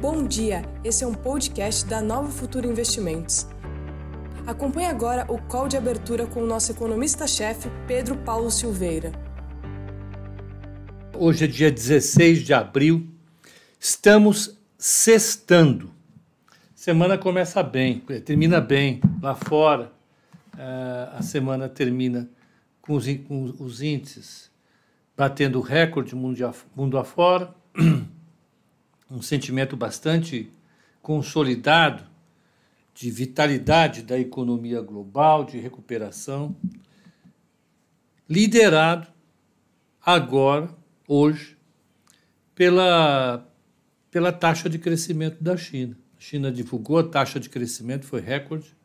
Bom dia, esse é um podcast da Nova Futuro Investimentos. Acompanhe agora o call de abertura com o nosso economista-chefe, Pedro Paulo Silveira. Hoje é dia 16 de abril, estamos sextando. Semana começa bem, termina bem lá fora. Uh, a semana termina com os, com os índices batendo recorde mundo, mundo afora, um sentimento bastante consolidado de vitalidade da economia global, de recuperação, liderado agora, hoje, pela, pela taxa de crescimento da China. A China divulgou a taxa de crescimento, foi recorde.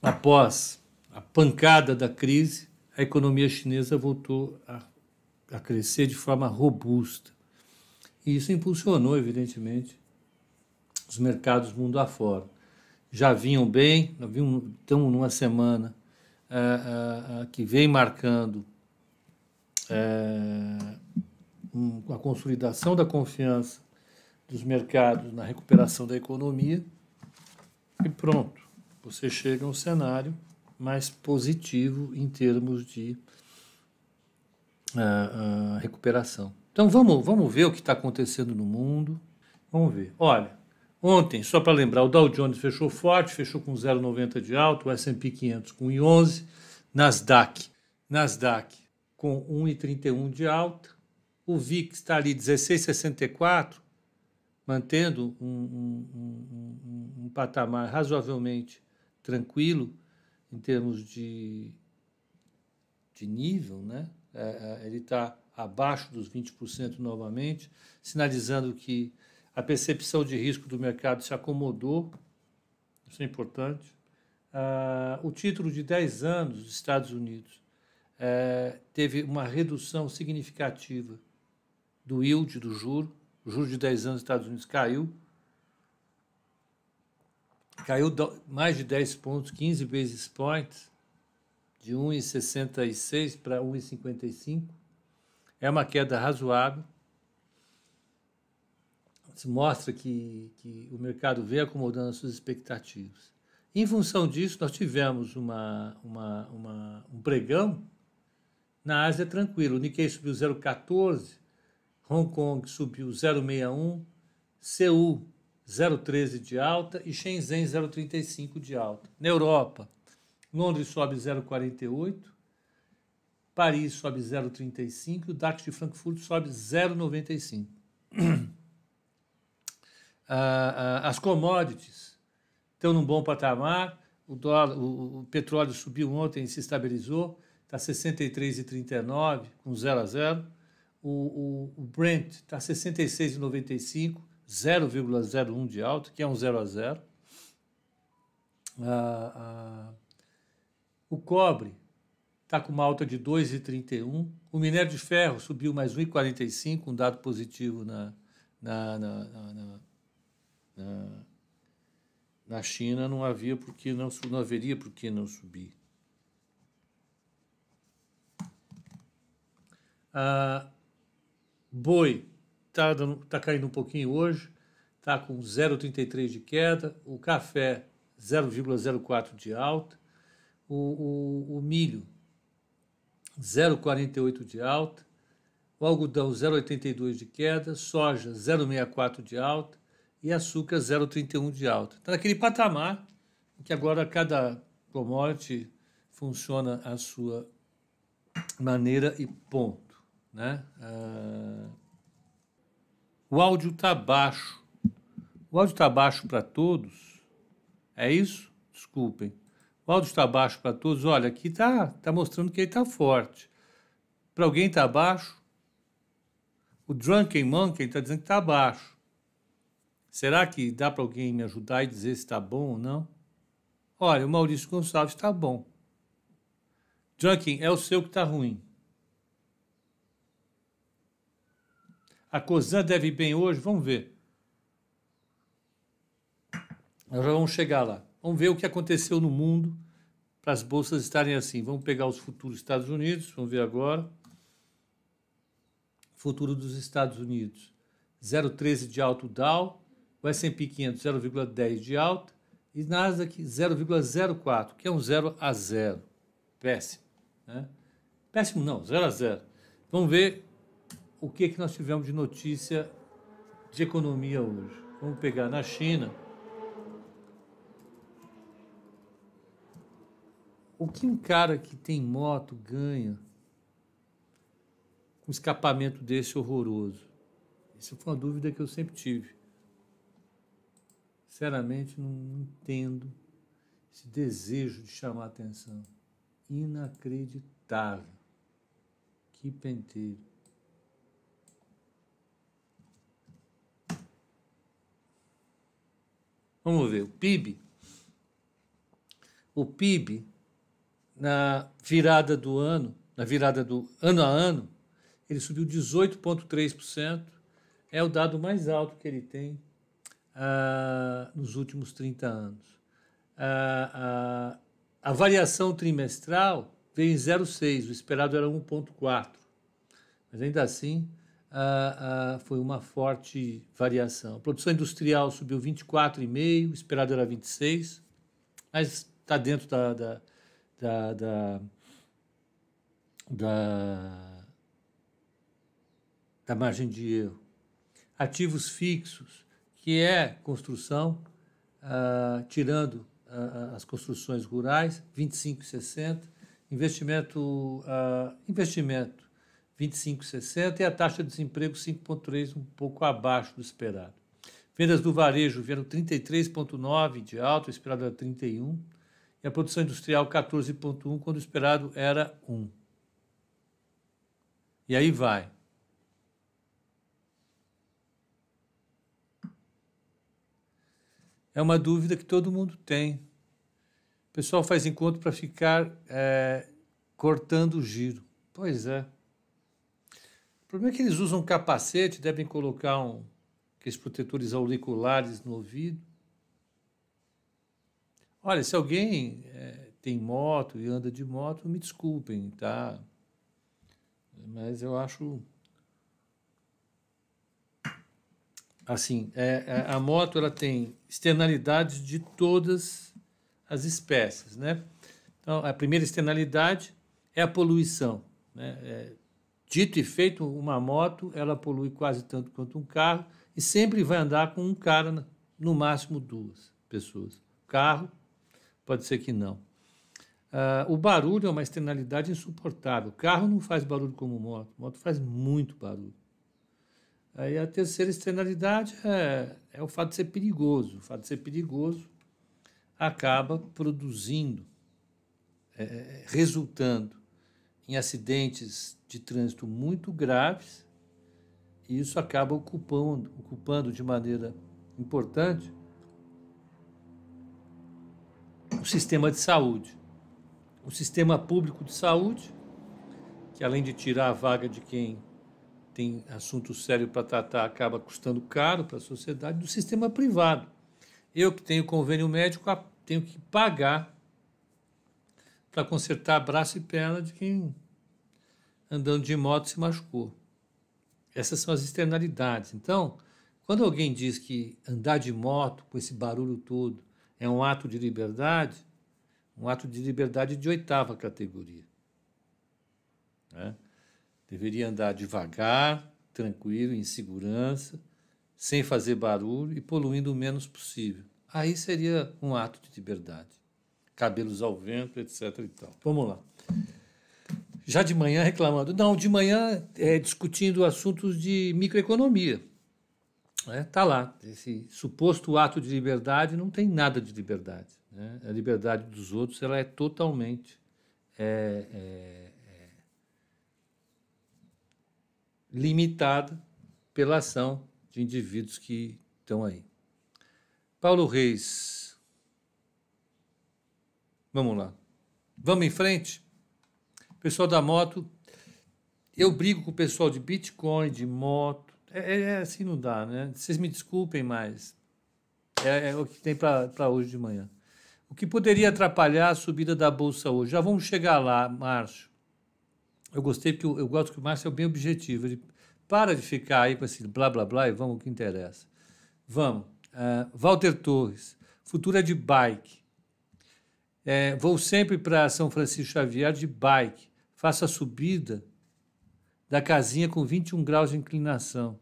Após a pancada da crise, a economia chinesa voltou a, a crescer de forma robusta. E isso impulsionou, evidentemente, os mercados mundo afora. Já vinham bem, estamos numa semana uh, uh, uh, que vem marcando um, a consolidação da confiança dos mercados na recuperação da economia e pronto, você chega a um cenário mais positivo em termos de uh, uh, recuperação. Então vamos, vamos ver o que está acontecendo no mundo. Vamos ver. Olha, ontem, só para lembrar, o Dow Jones fechou forte, fechou com 0,90 de alto, o S&P 500 com 1,11, Nasdaq, Nasdaq com 1,31 de alta, o VIX está ali 16,64, mantendo um, um, um, um patamar razoavelmente tranquilo em termos de, de nível, né? É, é ele está abaixo dos 20% novamente, sinalizando que a percepção de risco do mercado se acomodou, isso é importante. Ah, o título de 10 anos dos Estados Unidos é, teve uma redução significativa do yield, do juro, o juro de 10 anos dos Estados Unidos caiu, caiu mais de 10 pontos, 15 basis points, de 1,66 para 1,55. É uma queda razoável. Isso mostra que, que o mercado vem acomodando as suas expectativas. Em função disso, nós tivemos uma, uma, uma, um pregão na Ásia tranquilo. O Nikkei subiu 0,14, Hong Kong subiu 0,61, Seul 0,13 de alta e Shenzhen 0,35 de alta. Na Europa, Londres sobe 0,48, Paris sobe 0,35 e o DAX de Frankfurt sobe 0,95. Ah, ah, as commodities estão num bom patamar, o, dólar, o, petróleo subiu ontem e se estabilizou, está 63,39 com 0 a 0. O, o, o Brent está 66,95 0,01 de alta, que é um 0 a 0. Ah, ah, o cobre está com uma alta de 2,31. O minério de ferro subiu mais 1,45, um dado positivo na, na, na, na, na, na China. Não havia porque não, não haveria por que não subir. Ah, boi está tá caindo um pouquinho hoje, está com 0,33 de queda, o café 0,04 de alta, o, o, o milho 0,48 de alta, o algodão 0,82 de queda, soja 0,64 de alta e açúcar 0,31 de alta. Está naquele patamar em que agora cada commodity funciona a sua maneira e ponto. Né? Ah, o áudio está baixo. O áudio está baixo para todos? É isso? Desculpem. O áudio está baixo para todos? Olha, aqui está tá mostrando que ele está forte. Para alguém está baixo? O Drunken Monkey está dizendo que está baixo. Será que dá para alguém me ajudar e dizer se está bom ou não? Olha, o Maurício Gonçalves está bom. Drunken, é o seu que está ruim. A COSAN deve ir bem hoje? Vamos ver. Nós já vamos chegar lá. Vamos ver o que aconteceu no mundo para as bolsas estarem assim. Vamos pegar os futuros Estados Unidos, vamos ver agora. Futuro dos Estados Unidos 0,13 de alto Dow, o S&P 500 0,10 de alta e Nasdaq 0,04, que é um 0 a 0. Péssimo. Né? Péssimo não, 0 a 0. Vamos ver o que, que nós tivemos de notícia de economia hoje. Vamos pegar na China. O que um cara que tem moto ganha com um escapamento desse horroroso? Isso foi uma dúvida que eu sempre tive. Sinceramente, não entendo esse desejo de chamar atenção. Inacreditável. Que penteiro. Vamos ver, o PIB. O PIB, na virada do ano, na virada do ano a ano, ele subiu 18,3%. É o dado mais alto que ele tem ah, nos últimos 30 anos. Ah, a variação trimestral veio em 0,6, o esperado era 1,4. Mas ainda assim, ah, ah, foi uma forte variação. A produção industrial subiu 24,5, o esperado era 26, mas está dentro da, da, da, da, da, da margem de erro. Ativos fixos, que é construção, ah, tirando as construções rurais, 25,60, investimento, investimento 25,60 e a taxa de desemprego 5,3, um pouco abaixo do esperado. Vendas do varejo vieram 33,9 de alto, o esperado era 31, e a produção industrial 14,1, quando o esperado era 1. E aí vai. É uma dúvida que todo mundo tem. O pessoal faz encontro para ficar é, cortando o giro. Pois é. O problema é que eles usam capacete, devem colocar um, aqueles protetores auriculares no ouvido. Olha, se alguém é, tem moto e anda de moto, me desculpem, tá? Mas eu acho. Assim, é, é, a moto ela tem externalidades de todas as espécies, né? Então, a primeira externalidade é a poluição, né? É, Dito e feito, uma moto, ela polui quase tanto quanto um carro e sempre vai andar com um cara, no máximo duas pessoas. Carro, pode ser que não. Uh, o barulho é uma externalidade insuportável. O carro não faz barulho como moto, moto faz muito barulho. Aí a terceira externalidade é, é o fato de ser perigoso. O fato de ser perigoso acaba produzindo, é, é resultando em acidentes de trânsito muito graves, e isso acaba ocupando, ocupando de maneira importante o sistema de saúde. O sistema público de saúde, que além de tirar a vaga de quem tem assunto sério para tratar, acaba custando caro para a sociedade, do sistema privado. Eu que tenho convênio médico tenho que pagar para consertar braço e perna de quem andando de moto se machucou. Essas são as externalidades. Então, quando alguém diz que andar de moto com esse barulho todo é um ato de liberdade, um ato de liberdade de oitava categoria. Né? Deveria andar devagar, tranquilo, em segurança, sem fazer barulho e poluindo o menos possível. Aí seria um ato de liberdade. Cabelos ao vento, etc. E tal. Vamos lá já de manhã reclamando. Não, de manhã é, discutindo assuntos de microeconomia. Está né? Lá. Esse suposto ato de liberdade não tem nada de liberdade. Né? A liberdade dos outros ela é totalmente é, é, é limitada pela ação de indivíduos que estão aí. Paulo Reis. Vamos lá. Vamos em frente? pessoal da moto, eu brigo com o pessoal de Bitcoin, de moto. É, é, é assim não dá, né? Vocês me desculpem, mas é, é o que tem para hoje de manhã. O que poderia atrapalhar a subida da bolsa hoje? Já vamos chegar lá, Márcio. Eu gostei porque eu, eu gosto que o Márcio é bem objetivo. Ele para de ficar aí com esse blá blá blá e vamos o que interessa. Vamos. Uh, Walter Torres, Futura de bike. É, vou sempre para São Francisco Xavier de bike. Faço a subida da casinha com 21 graus de inclinação.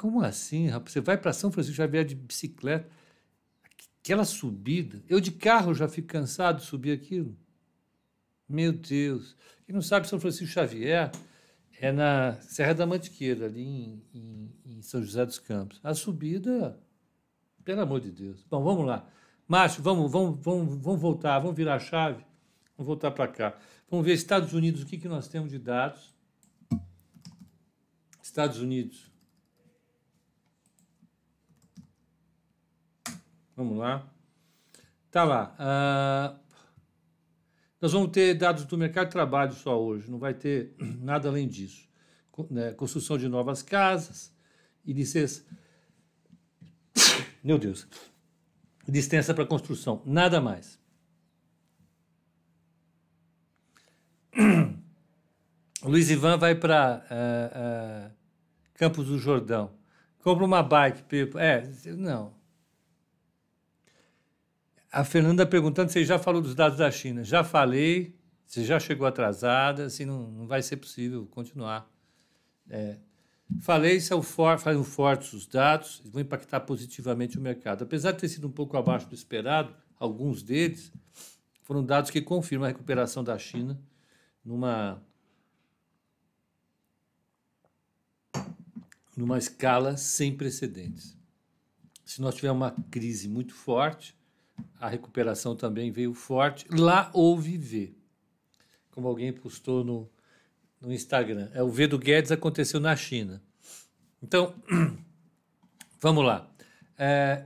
Como assim, rapaz? Você vai para São Francisco Xavier de bicicleta? Aquela subida. Eu de carro já fico cansado de subir aquilo. Meu Deus. Quem não sabe, São Francisco Xavier é na Serra da Mantiqueira, ali em, em, em, São José dos Campos. A subida, pelo amor de Deus. Bom, vamos lá. Márcio, vamos, vamos, vamos, vamos voltar, vamos virar a chave, vamos voltar para cá. Vamos ver Estados Unidos, o que, que nós temos de dados. Estados Unidos. Vamos lá. Tá lá. Uh, nós vamos ter dados do mercado de trabalho só hoje, não vai ter nada além disso. Né? Construção de novas casas e licença. Meu Deus. Licença para construção, nada mais. Luiz Ivan vai para uh, eh, uh, eh, Campos do Jordão. Compra uma bike. É, não. A Fernanda perguntando se já falou dos dados da China. Já falei, você já chegou atrasada, assim não, não vai ser possível continuar. É, falei, são, for, fortes os dados, vão impactar positivamente o mercado. Apesar de ter sido um pouco abaixo do esperado, alguns deles foram dados que confirmam a recuperação da China numa, numa escala sem precedentes. Se nós tivermos uma crise muito forte, a recuperação também veio forte. Lá houve V. Como alguém postou no, no Instagram. É, o V do Guedes aconteceu na China. Então, vamos lá. É,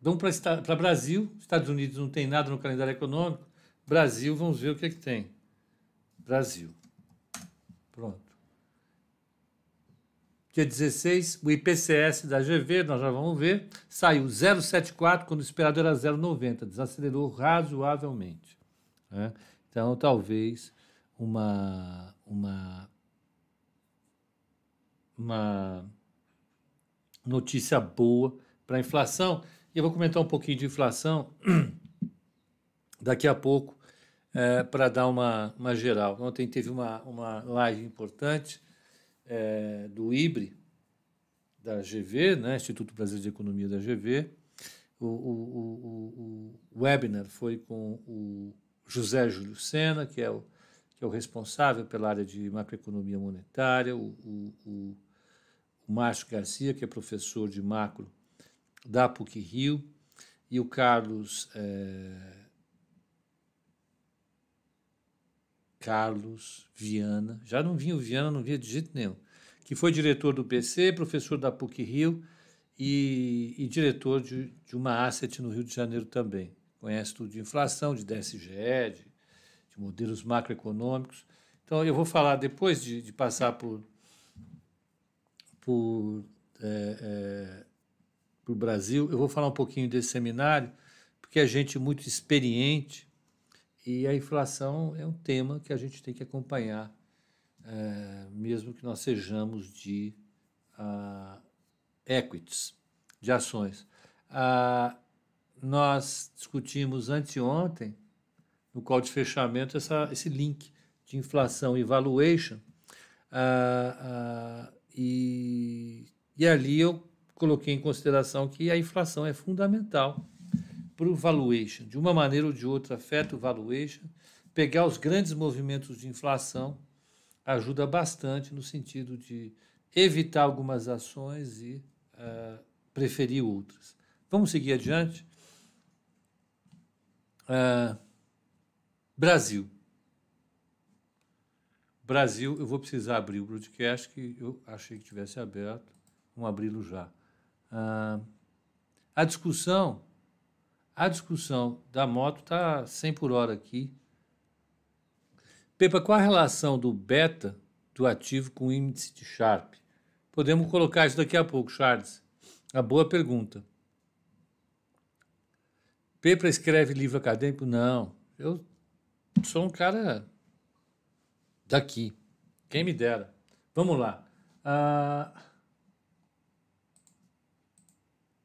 vamos para Brasil. Estados Unidos não tem nada no calendário econômico. Brasil, vamos ver o que, é que tem. Brasil. Pronto. Dia 16, o IPCS da GV, nós já vamos ver, saiu 0,74 quando o esperado era 0,90, desacelerou razoavelmente. Né? Então, talvez uma, uma, uma notícia boa para a inflação. E eu vou comentar um pouquinho de inflação daqui a pouco, é, para dar uma, uma geral. Ontem teve uma, uma live importante é, do IBRE, da GV, né, Instituto Brasileiro de Economia da GV. O, o, o, o webinar foi com o José Júlio Sena, que é o, que é o responsável pela área de macroeconomia monetária, o, o, o, Márcio Garcia, que é professor de macro da PUC Rio, e o Carlos. É, Carlos Viana, já não vinha o Viana, não via de jeito nenhum, que foi diretor do PC, professor da PUC Rio e, e diretor de, de, uma asset no Rio de Janeiro também. Conhece tudo de inflação, de DSGE, de, de modelos macroeconômicos. Então, eu vou falar, depois de, de passar por, por, é, é, Brasil, eu vou falar um pouquinho desse seminário, porque é gente muito experiente, e a inflação é um tema que a gente tem que acompanhar, é, mesmo que nós sejamos de uh, equities, de ações. Uh, nós discutimos anteontem, no qual de fechamento, essa, esse link de inflação e valuation, uh, e, e ali eu coloquei em consideração que a inflação é fundamental para o valuation. De uma maneira ou de outra, afeta o valuation. Pegar os grandes movimentos de inflação ajuda bastante no sentido de evitar algumas ações e uh, preferir outras. Vamos seguir adiante. Uh, Brasil. Brasil, eu vou precisar abrir o broadcast que eu achei que tivesse aberto. Vamos abri-lo já. Uh, a discussão a discussão da moto está 100 por hora aqui. Pepa, qual a relação do beta do ativo com o índice de Sharp? Podemos colocar isso daqui a pouco, Charles. A boa pergunta. Pepa escreve livro acadêmico? Não. Eu sou um cara daqui. Quem me dera. Vamos lá. Ah,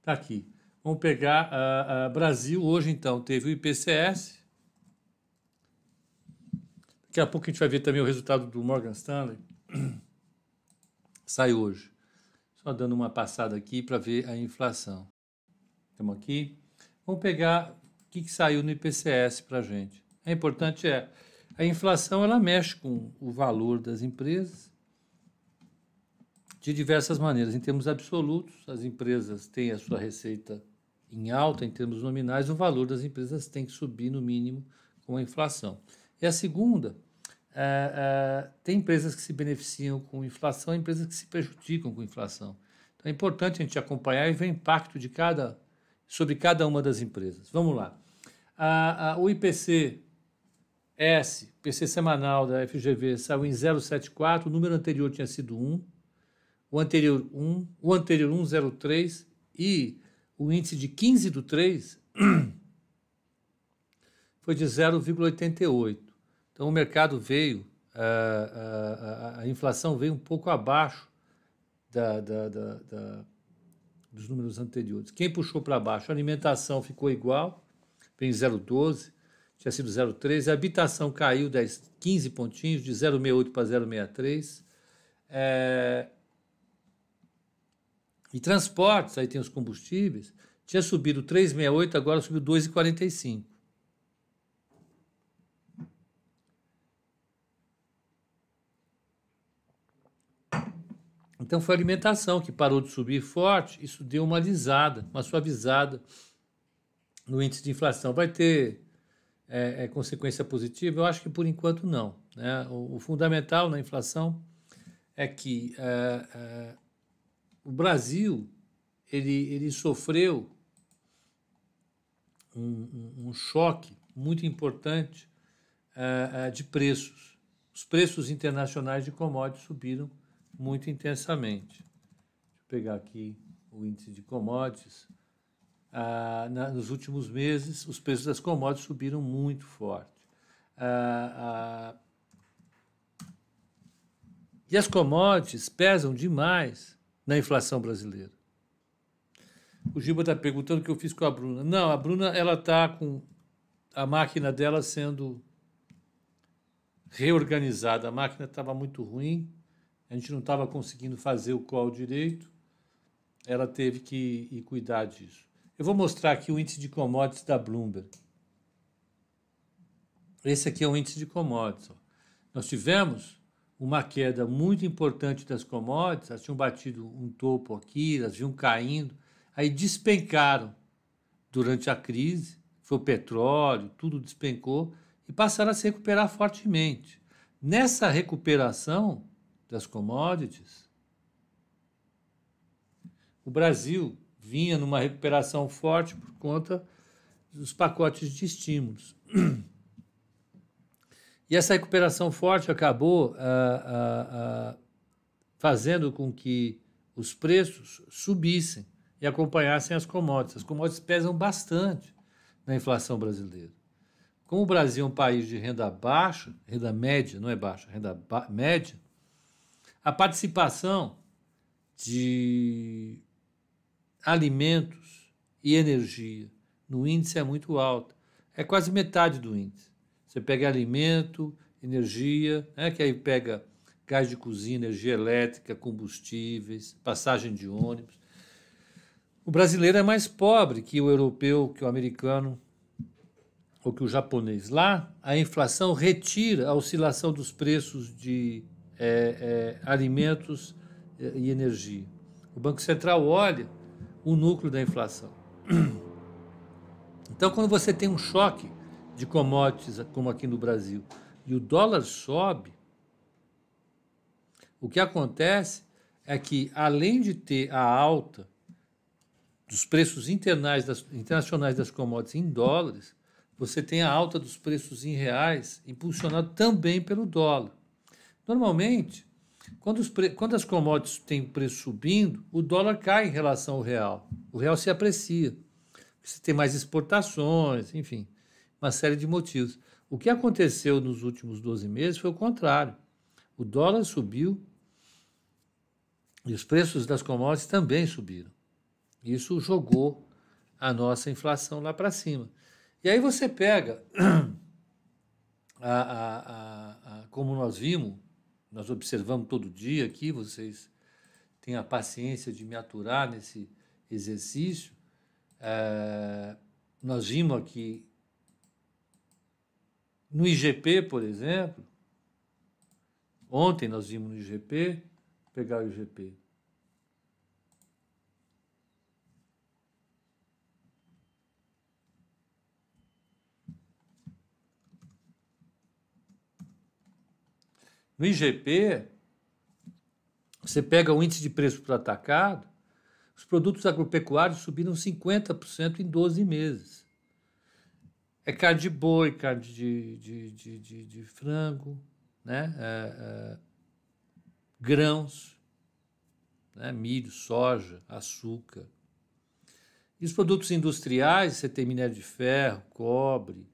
tá aqui. Vamos pegar ah, ah, Brasil hoje, então, teve o IPCS. Daqui a pouco a gente vai ver também o resultado do Morgan Stanley. Sai hoje. Só dando uma passada aqui para ver a inflação. Estamos aqui. Vamos pegar o que, que saiu no IPCS para a gente. É importante é a inflação ela mexe com o valor das empresas de diversas maneiras. Em termos absolutos, as empresas têm a sua receita em alta, em termos nominais, o valor das empresas tem que subir no mínimo com a inflação. E a segunda, é, é, tem empresas que se beneficiam com inflação, empresas que se prejudicam com inflação. Então é importante a gente acompanhar e ver o impacto de cada, sobre cada uma das empresas. Vamos lá. A, a, o IPC S, PC semanal da FGV, saiu em 0,74, o número anterior tinha sido 1, o anterior 1, o anterior 1,03 e o índice de 15 do 3 foi de 0,88. Então o mercado veio, a, a, a, inflação veio um pouco abaixo da, da, da, da dos números anteriores. Quem puxou para baixo? A alimentação ficou igual, vem 0,12, tinha sido 0,13. A habitação caiu 10, 15 pontinhos, de 0,68 para 0,63. É, e transportes, aí tem os combustíveis, tinha subido 3,68, agora subiu 2,45. Então foi a alimentação que parou de subir forte, isso deu uma alisada, uma suavizada no índice de inflação. Vai ter é, é, consequência positiva? Eu acho que por enquanto não. Né? O, o fundamental na inflação é que é, é o Brasil ele, ele sofreu um, um, um choque muito importante uh, uh, de preços. Os preços internacionais de commodities subiram muito intensamente. Deixa eu pegar aqui o índice de commodities. Uh, na, nos últimos meses, os preços das commodities subiram muito forte. e as commodities pesam demais na inflação brasileira. O Giba está perguntando o que eu fiz com a Bruna. Não, a Bruna ela está com a máquina dela sendo reorganizada. A máquina estava muito ruim, a gente não estava conseguindo fazer o call direito. Ela teve que ir cuidar disso. Eu vou mostrar aqui o índice de commodities da Bloomberg. Esse aqui é o índice de commodities. Nós tivemos uma queda muito importante das commodities, elas tinham batido um topo aqui, elas vinham caindo, aí despencaram durante a crise, foi o petróleo, tudo despencou e passaram a se recuperar fortemente. Nessa recuperação das commodities, o Brasil vinha numa recuperação forte por conta dos pacotes de estímulos. E essa recuperação forte acabou ah, ah, ah, fazendo com que os preços subissem e acompanhassem as commodities. As commodities pesam bastante na inflação brasileira. Como o Brasil é um país de renda baixa, renda média, não é baixa, renda média, a participação de alimentos e energia no índice é muito alta. É quase metade do índice. Você pega alimento, energia, né, que aí pega gás de cozinha, energia elétrica, combustíveis, passagem de ônibus. O brasileiro é mais pobre que o europeu, que o americano ou que o japonês. Lá, a inflação retira a oscilação dos preços de é, é, alimentos e energia. O Banco Central olha o núcleo da inflação. Então, quando você tem um choque de commodities, como aqui no Brasil, e o dólar sobe, o que acontece é que, além de ter a alta dos preços das, internacionais das commodities em dólares, você tem a alta dos preços em reais, impulsionado também pelo dólar. Normalmente, quando, os, quando as commodities têm preço subindo, o dólar cai em relação ao real. O real se aprecia. Você tem mais exportações, enfim uma série de motivos. O que aconteceu nos últimos 12 meses foi o contrário. O dólar subiu E os preços das commodities também subiram. Isso jogou a nossa inflação lá para cima. E aí você pega, a, a, a, como nós vimos, nós observamos todo dia aqui, vocês têm a paciência de me aturar nesse exercício. É, nós vimos aqui no IGP, por exemplo, ontem nós vimos no IGP, pegar o IGP. No IGP, você pega o índice de preço para atacado, os produtos agropecuários subiram 50% em 12 meses. É carne de boi, carne de, de, de, de, de frango, né? É, é, grãos, né? milho, soja, açúcar. E os produtos industriais, você tem minério de ferro, cobre,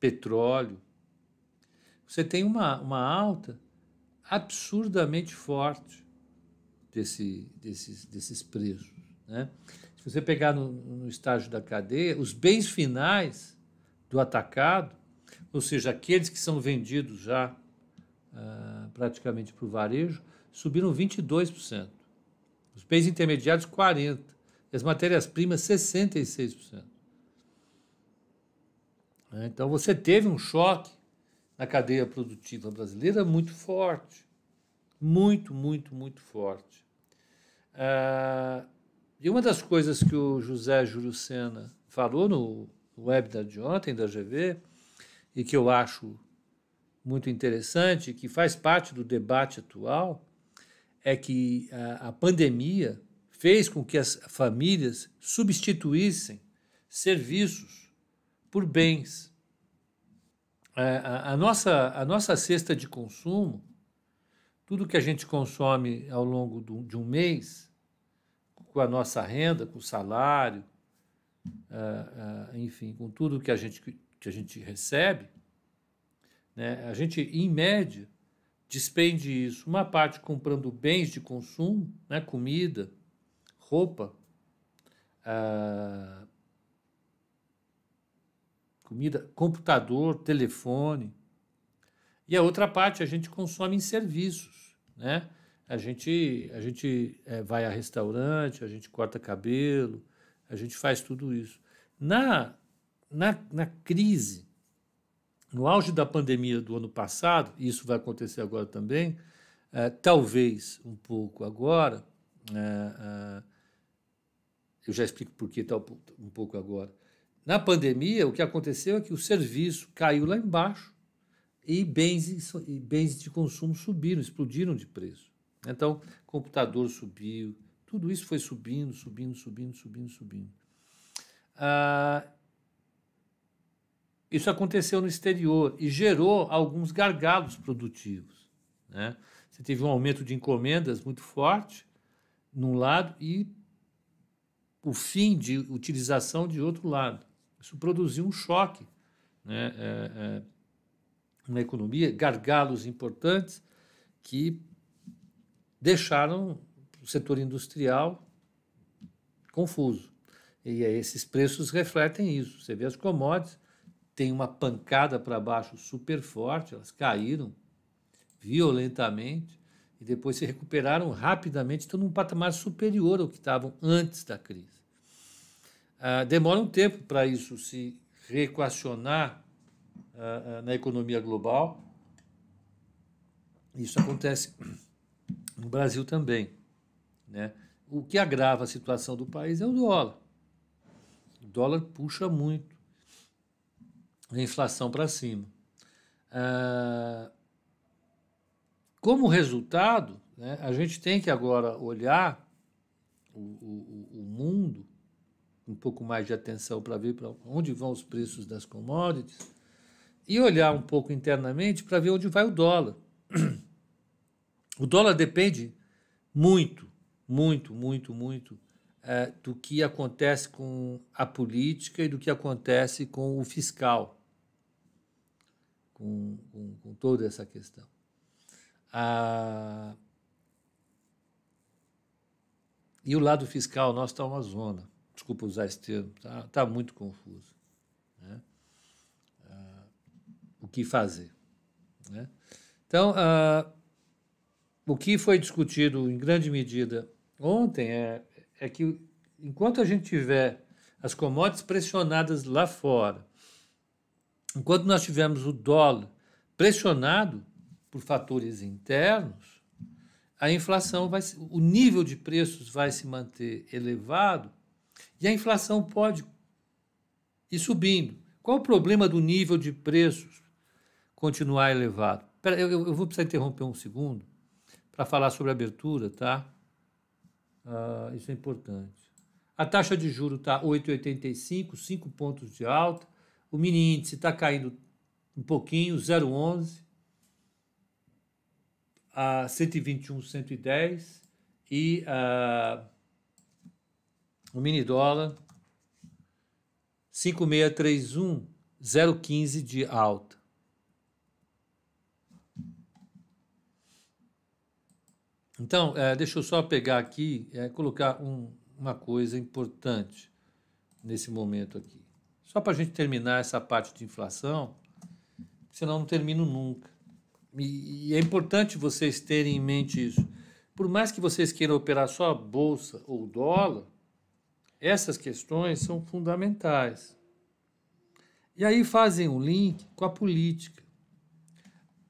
petróleo. Você tem uma, uma alta absurdamente forte desse, desses, desses preços. Né? Você pegar no, no estágio da cadeia, os bens finais do atacado, ou seja, aqueles que são vendidos já uh, praticamente para o varejo, subiram 22%. Os bens intermediários, 40%. E as matérias-primas, 66%. Né? Então, você teve um choque na cadeia produtiva brasileira muito forte. Muito, muito, muito forte. Uh, e uma das coisas que o José Júlio Sena falou no webinar de ontem da GV, e que eu acho muito interessante, que faz parte do debate atual, é que a, a pandemia fez com que as famílias substituíssem serviços por bens. A, a, a, nossa, a nossa cesta de consumo, tudo que a gente consome ao longo do, de um mês, com a nossa renda, com o salário, uh, uh, enfim, com tudo que a gente, que a gente recebe, né, a gente, em média, despende isso, uma parte comprando bens de consumo, né, comida, roupa, uh, comida, computador, telefone, e a outra parte a gente consome em serviços, né? A gente, a gente é, vai a restaurante, a gente corta cabelo, a gente faz tudo isso. Na, na, na crise, no auge da pandemia do ano passado, e isso vai acontecer agora também, é, talvez um pouco agora, é, é, eu já explico por que tal um pouco agora. Na pandemia, o que aconteceu é que o serviço caiu lá embaixo e bens, e bens de consumo subiram, explodiram de preço. Então, computador subiu, tudo isso foi subindo, subindo, subindo, subindo, subindo. Ah, isso aconteceu no exterior e gerou alguns gargalos produtivos. Né? Você teve um aumento de encomendas muito forte num lado e o fim de utilização de outro lado. Isso produziu um choque né? é, é, na economia, gargalos importantes que deixaram o setor industrial confuso. E esses preços refletem isso. Você vê as commodities, tem uma pancada para baixo super forte, elas caíram violentamente e depois se recuperaram rapidamente, estão num patamar superior ao que estavam antes da crise. Ah, demora um tempo para isso se reequacionar ah, ah, na economia global. Isso acontece no Brasil também. Né? O que agrava a situação do país é o dólar. O dólar puxa muito a inflação para cima. Ah, como resultado, né, a gente tem que agora olhar o, o, o mundo um pouco mais de atenção para ver para onde vão os preços das commodities e olhar um pouco internamente para ver onde vai o dólar. O dólar depende muito, muito, muito, muito é, do que acontece com a política e do que acontece com o fiscal, com, com, com toda essa questão. Ah, E o lado fiscal nosso está uma zona. Desculpa usar esse termo, está tá muito confuso. Né? Ah, o que fazer? Né? Então, ah, o que foi discutido em grande medida ontem é, é que enquanto a gente tiver as commodities pressionadas lá fora, enquanto nós tivermos o dólar pressionado por fatores internos, a inflação vai, o nível de preços vai se manter elevado e a inflação pode ir subindo. Qual o problema do nível de preços continuar elevado? Pera, eu, eu vou precisar interromper um segundo para falar sobre abertura, tá? Ah, isso é importante. A taxa de juros está 8,85, 5 pontos de alta. O mini índice está caindo um pouquinho, 0,11 a 121, 110 e uh, o mini dólar 5631, 015 de alta. Então, é, deixa eu só pegar aqui, é, colocar um, uma coisa importante nesse momento aqui. Só para a gente terminar essa parte de inflação, senão não termino nunca. E, e é importante vocês terem em mente isso. Por mais que vocês queiram operar só a bolsa ou dólar, essas questões são fundamentais. E aí fazem um link com a política.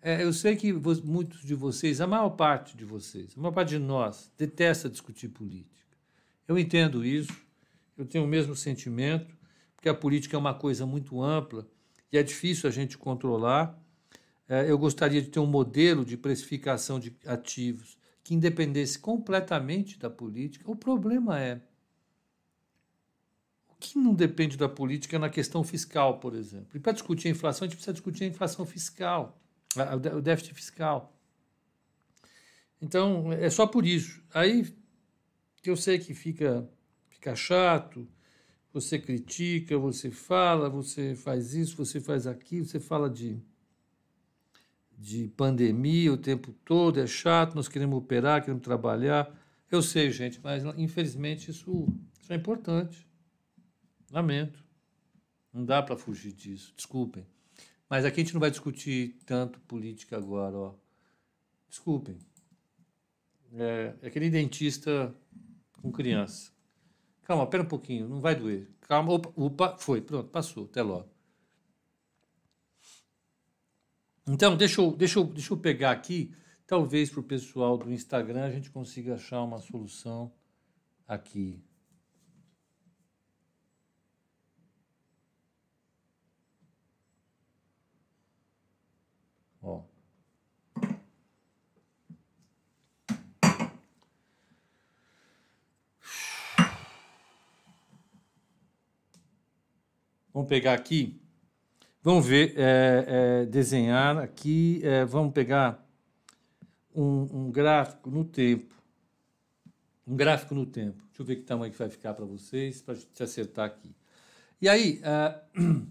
É, eu sei que muitos de vocês, a maior parte de vocês, a maior parte de nós, detesta discutir política. Eu entendo isso, eu tenho o mesmo sentimento, porque a política é uma coisa muito ampla e é difícil a gente controlar. É, eu gostaria de ter um modelo de precificação de ativos que independesse completamente da política. O problema é o que não depende da política na questão fiscal, por exemplo. E para discutir a inflação, a gente precisa discutir a inflação fiscal, o déficit fiscal. Então, é só por isso. Aí que eu sei que fica, fica chato, você critica, você fala, você faz isso, você faz aquilo, você fala de de pandemia o tempo todo, é chato, nós queremos operar, queremos trabalhar. Eu sei, gente, mas infelizmente isso, isso é importante. Lamento. Não dá para fugir disso, desculpem. Mas aqui a gente não vai discutir tanto política agora, ó. Desculpem. É, é aquele dentista com criança. Calma, pera um pouquinho, não vai doer. Calma, opa, opa, foi, pronto, passou, até logo. Então, deixa eu, deixa eu, deixa eu pegar aqui, talvez para o pessoal do Instagram a gente consiga achar uma solução aqui. Ó. Vamos pegar aqui Vamos ver, é, é, desenhar aqui, é, vamos pegar um, um, gráfico no tempo. Um gráfico no tempo. Deixa eu ver que tamanho que vai ficar para vocês, para a gente acertar aqui. E aí, é,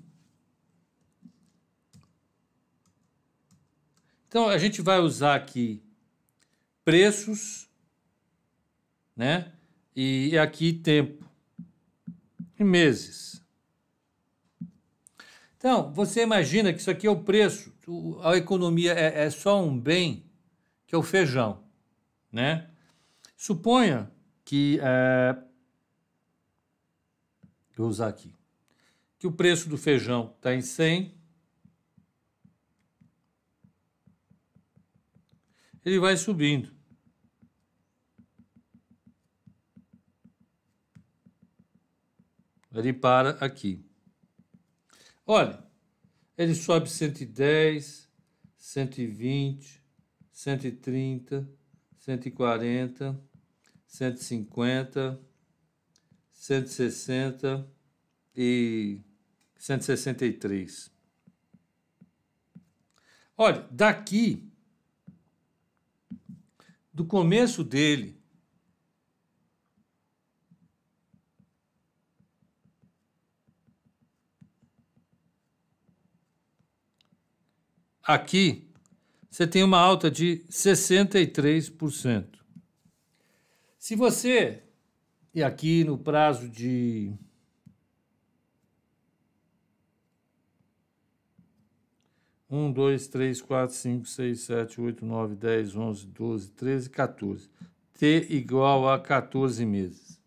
então a gente vai usar aqui preços, né? E aqui tempo, em meses. Então, você imagina que isso aqui é o preço, a economia é, é só um bem, que é o feijão, né? Suponha que, é, vou usar aqui, que o preço do feijão está em 100, ele vai subindo. Ele para aqui. Olha, ele sobe 110, 120, 130, 140, 150, 160 e 163. Olha, daqui, do começo dele Aqui, você tem uma alta de 63%. Se você E aqui no prazo de Um, dois, três, quatro, cinco, seis, sete, oito, nove, dez, onze, doze, treze, 14. T igual a 14 meses.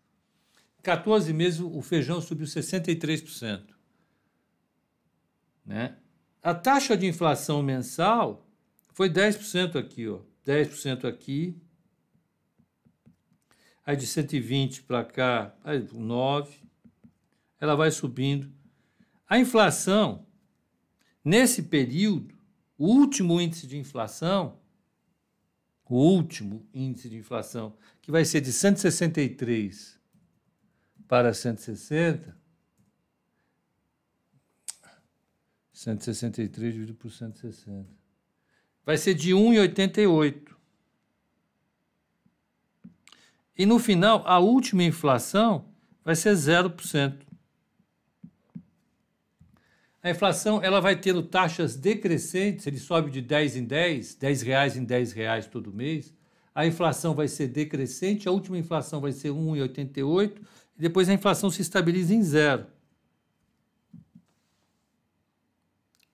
14 meses o feijão subiu 63%. Né? A taxa de inflação mensal foi 10% aqui, ó. 10% aqui. Aí de 120 para cá, aí 9. Ela vai subindo. A inflação, nesse período, o último índice de inflação, o último índice de inflação, que vai ser de 163 para 160, 163 dividido por 160. Vai ser de 1,88. E no final, a última inflação vai ser 0%. A inflação ela vai tendo taxas decrescentes, ele sobe de 10 em 10, 10 reais em 10 reais todo mês. A inflação vai ser decrescente, a última inflação vai ser 1,88 e depois a inflação se estabiliza em zero.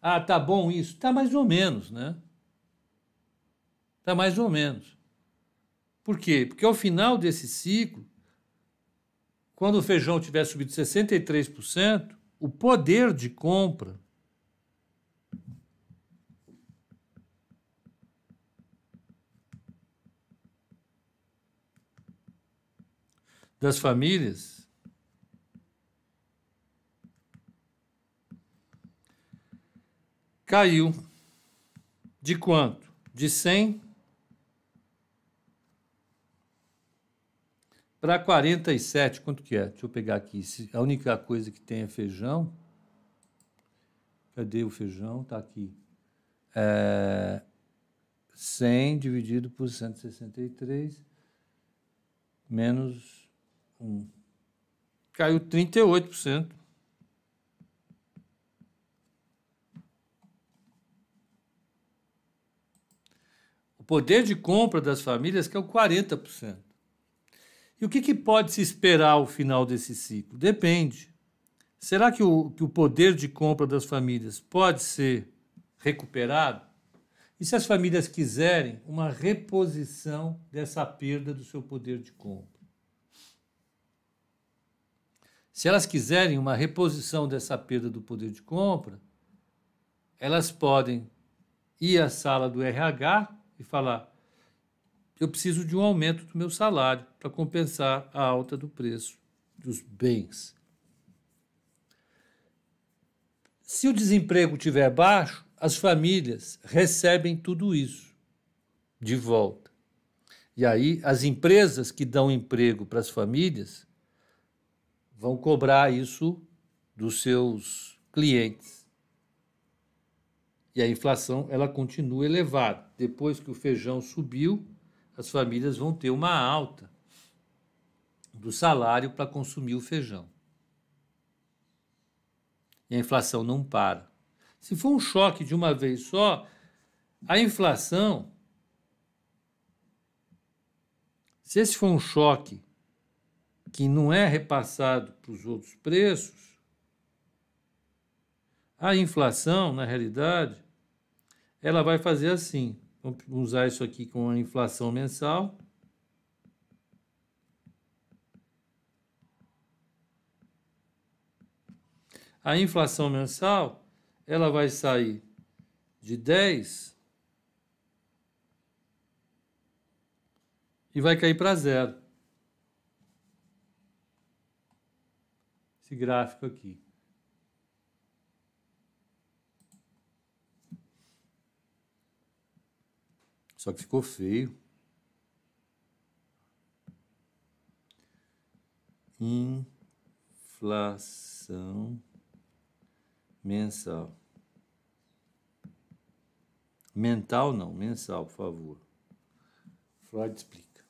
Ah, tá bom isso? Tá mais ou menos, né? Tá mais ou menos. Por quê? Porque ao final desse ciclo, quando o feijão tiver subido 63%, o poder de compra das famílias caiu de quanto? De 100 para 47. Quanto que é? Deixa eu pegar aqui. A única coisa que tem é feijão. Cadê o feijão? Está aqui. É 100 dividido por 163 menos 1. Caiu 38%. Poder de compra das famílias que é o 40%. E o que, que pode se esperar ao final desse ciclo? Depende. Será que o, que o poder de compra das famílias pode ser recuperado? E se as famílias quiserem uma reposição dessa perda do seu poder de compra? Se elas quiserem uma reposição dessa perda do poder de compra, elas podem ir à sala do RH e falar: eu preciso de um aumento do meu salário para compensar a alta do preço dos bens. Se o desemprego estiver baixo, as famílias recebem tudo isso de volta. E aí, as empresas que dão emprego para as famílias vão cobrar isso dos seus clientes. E a inflação ela continua elevada. Depois que o feijão subiu, as famílias vão ter uma alta do salário para consumir o feijão. E a inflação não para. Se for um choque de uma vez só, a inflação, se esse for um choque que não é repassado para os outros preços, a inflação, na realidade, ela vai fazer assim. Vamos usar isso aqui com a inflação mensal. A inflação mensal, ela vai sair de 10 e vai cair para zero. Esse gráfico aqui. Só que ficou feio. Inflação mensal. Mental não, mensal, por favor. Freud explica.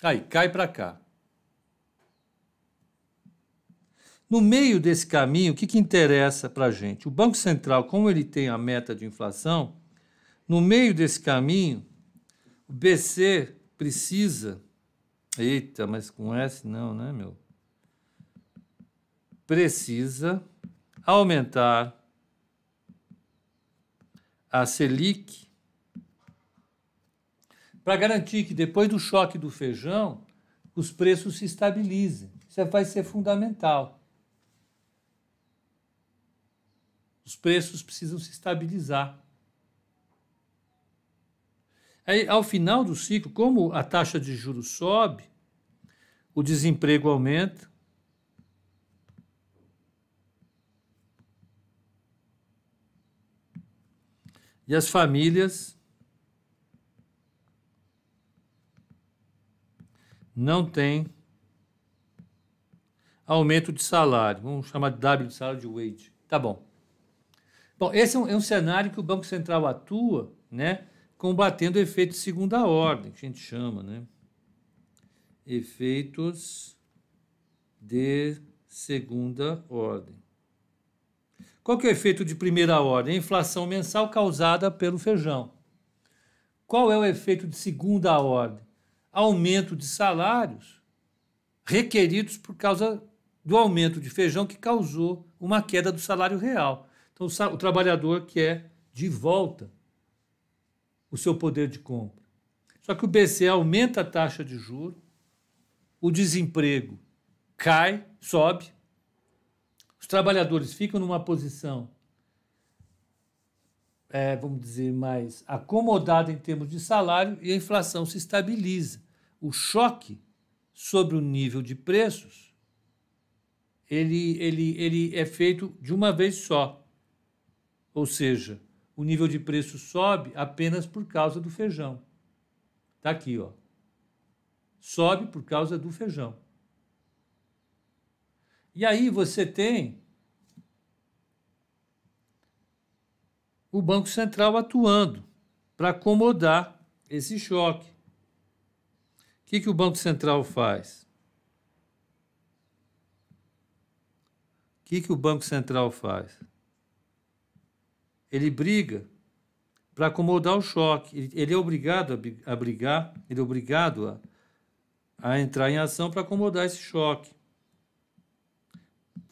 Aí, cai para cá. No meio desse caminho, o que, que interessa para a gente? O Banco Central, como ele tem a meta de inflação, no meio desse caminho, o BC precisa Eita, mas com S não, né, meu? Precisa aumentar a Selic para garantir que depois do choque do feijão os preços se estabilizem. Isso vai ser fundamental. Os preços precisam se estabilizar. Aí, ao final do ciclo, como a taxa de juros sobe, o desemprego aumenta, e as famílias não têm aumento de salário. Vamos chamar de W de salário de wage. Tá bom. Bom, esse é um, é um cenário que o Banco Central atua, né, combatendo efeitos de segunda ordem, que a gente chama, né? Efeitos de segunda ordem. Qual que é o efeito de primeira ordem? A inflação mensal causada pelo feijão. Qual é o efeito de segunda ordem? Aumento de salários requeridos por causa do aumento de feijão que causou uma queda do salário real. Então, o, trabalhador quer de volta o seu poder de compra. Só que o BCE aumenta a taxa de juro, o desemprego cai, sobe, os trabalhadores ficam numa posição, é, vamos dizer, mais acomodada em termos de salário e a inflação se estabiliza. O choque sobre o nível de preços ele, ele, ele é feito de uma vez só. Ou seja, o nível de preço sobe apenas por causa do feijão. Está aqui, ó. Sobe por causa do feijão. E aí você tem o Banco Central atuando para acomodar esse choque. O que, que o Banco Central faz? O que, que o Banco Central faz? Ele briga para acomodar o choque. Ele é obrigado a brigar, ele é obrigado a, a entrar em ação para acomodar esse choque.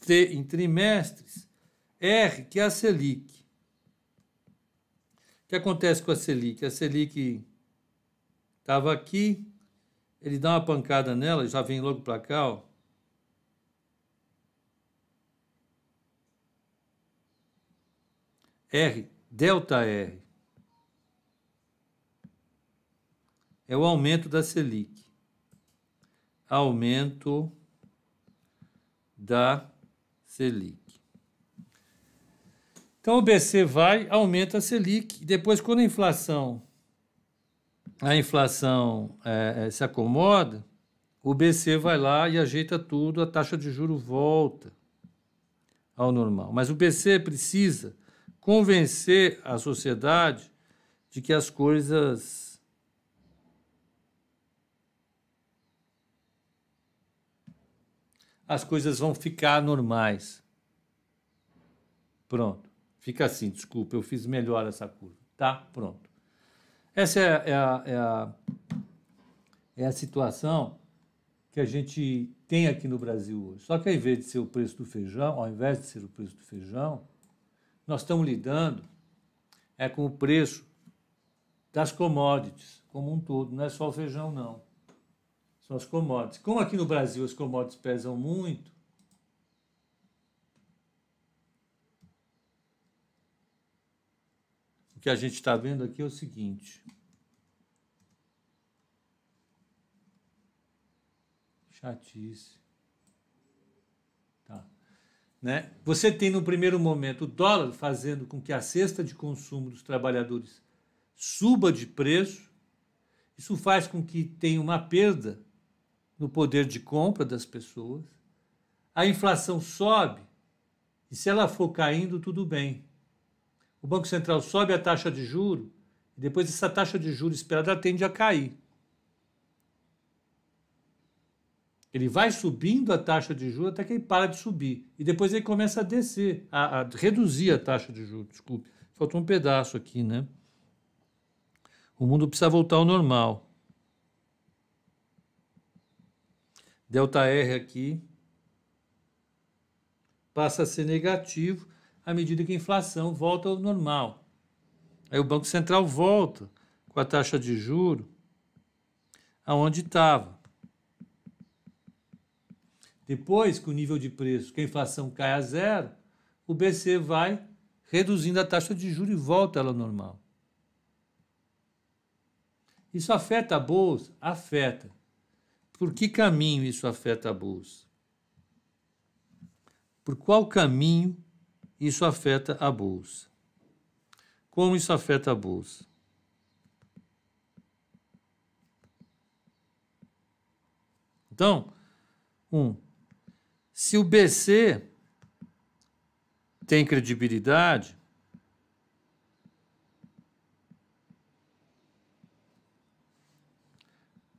T, em trimestres, R, que é a Selic. O que acontece com a Selic? A Selic estava aqui, ele dá uma pancada nela, já vem logo para cá, ó. R, delta R, é o aumento da Selic. Aumento da Selic. Então o BC vai, aumenta a Selic, depois, quando a inflação, a inflação é, é, se acomoda, o BC vai lá e ajeita tudo, a taxa de juro volta ao normal. Mas o BC precisa convencer a sociedade de que as coisas as coisas vão ficar normais. Pronto. Fica assim, desculpa, eu fiz melhor essa curva. Tá? Pronto. Essa é, é, a, é, a, é a situação que a gente tem aqui no Brasil hoje. Só que ao invés de ser o preço do feijão, ao invés de ser o preço do feijão, nós estamos lidando é com o preço das commodities como um todo, não é só o feijão, não. São as commodities. Como aqui no Brasil as commodities pesam muito, o que a gente está vendo aqui é o seguinte. Chatice. Né? Você tem no primeiro momento o dólar fazendo com que a cesta de consumo dos trabalhadores suba de preço. Isso faz com que tenha uma perda no poder de compra das pessoas. A inflação sobe e se ela for caindo, tudo bem. O Banco Central sobe a taxa de juro e depois essa taxa de juros esperada tende a cair. Ele vai subindo a taxa de juros até que ele para de subir. E depois ele começa a descer, a, a reduzir a taxa de juros. Desculpe, faltou um pedaço aqui, né? O mundo precisa voltar ao normal. Delta R aqui passa a ser negativo à medida que a inflação volta ao normal. Aí o Banco Central volta com a taxa de juro aonde estava. Depois que o nível de preço, que a inflação cai a zero, o BC vai reduzindo a taxa de juros e volta ela ao normal. Isso afeta a bolsa? Afeta. Por que caminho isso afeta a bolsa? Por qual caminho isso afeta a bolsa? Como isso afeta a bolsa? Então, um, se o BC tem credibilidade,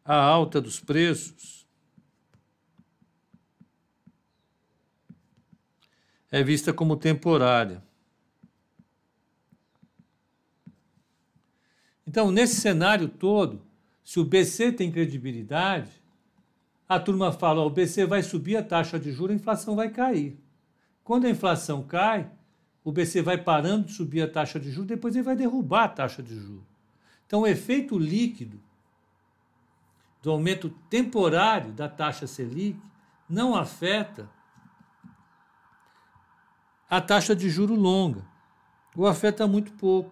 a alta dos preços é vista como temporária. Então, nesse cenário todo, se o BC tem credibilidade, a turma fala: o BC vai subir a taxa de juros, a inflação vai cair. Quando a inflação cai, o BC vai parando de subir a taxa de juros, depois ele vai derrubar a taxa de juros. Então, o efeito líquido do aumento temporário da taxa Selic não afeta a taxa de juro longa, ou afeta muito pouco.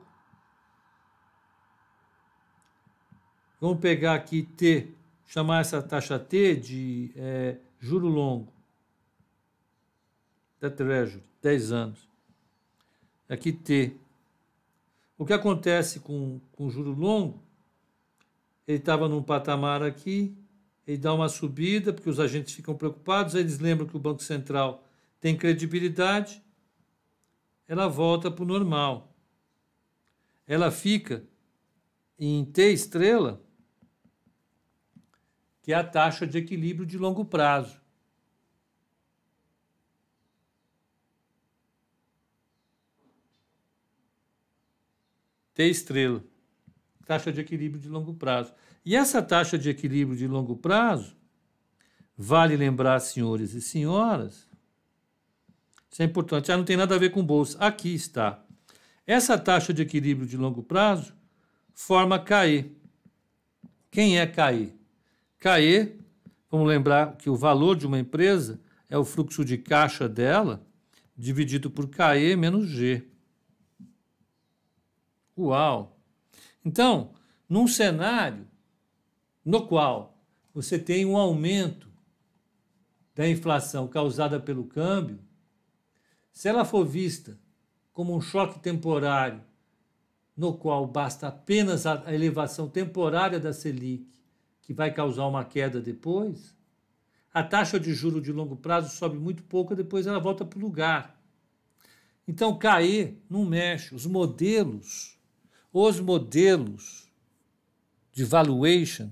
Vamos pegar aqui T, chamar essa taxa T de é, juro longo, da Treasury, 10 anos. Aqui T. O que acontece com, com juro longo ele estava num patamar aqui, ele dá uma subida, porque os agentes ficam preocupados, eles lembram que o Banco Central tem credibilidade, ela volta para o normal. Ela fica em T estrela, que é a taxa de equilíbrio de longo prazo. T estrela taxa de equilíbrio de longo prazo. E essa taxa de equilíbrio de longo prazo, vale lembrar, senhores e senhoras, isso é importante, ah, não tem nada a ver com bolsa. Aqui está. Essa taxa de equilíbrio de longo prazo forma CAE. Quem é CAE? CAE, vamos lembrar que o valor de uma empresa é o fluxo de caixa dela dividido por CAE menos G. Uau! Então, num cenário no qual você tem um aumento da inflação causada pelo câmbio, se ela for vista como um choque temporário, no qual basta apenas a elevação temporária da Selic, que vai causar uma queda depois, a taxa de juro de longo prazo sobe muito pouco, depois ela volta para o lugar. Então, cair não mexe. Os modelos os modelos de valuation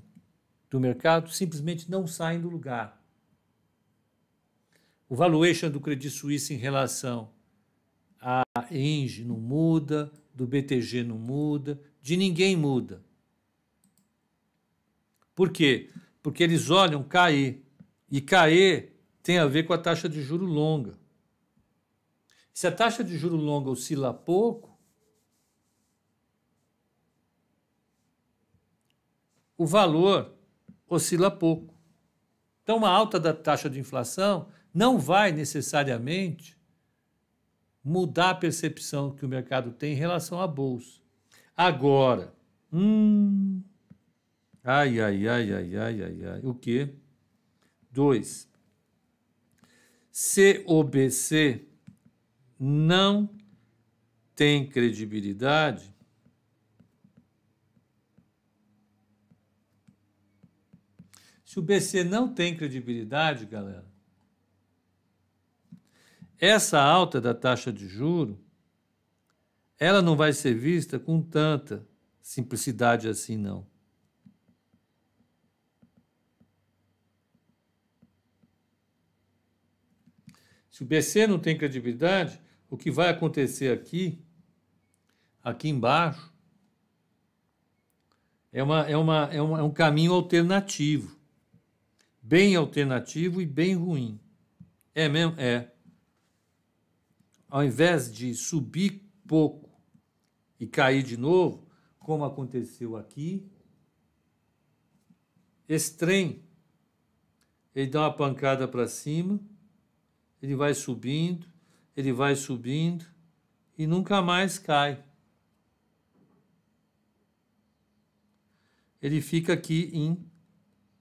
do mercado simplesmente não saem do lugar. O valuation do Credit Suisse em relação à Engie não muda, do BTG não muda, de ninguém muda. Por quê? Porque eles olham CAE, e CAE tem a ver com a taxa de juro longa. Se a taxa de juro longa oscila pouco, o valor oscila pouco. Então, uma alta da taxa de inflação não vai necessariamente mudar a percepção que o mercado tem em relação à bolsa. Agora, hum, ai, ai, ai, ai, ai, ai, ai, o quê? Dois, COBC não tem credibilidade Se o BC não tem credibilidade, galera, essa alta da taxa de juro, ela não vai ser vista com tanta simplicidade assim, não. Se o BC não tem credibilidade, o que vai acontecer aqui, aqui embaixo, é, uma, é, uma, é, uma, é um caminho alternativo bem alternativo e bem ruim. É mesmo? É. Ao invés de subir pouco e cair de novo, como aconteceu aqui, esse trem, ele dá uma pancada para cima, ele vai subindo, ele vai subindo e nunca mais cai. Ele fica aqui em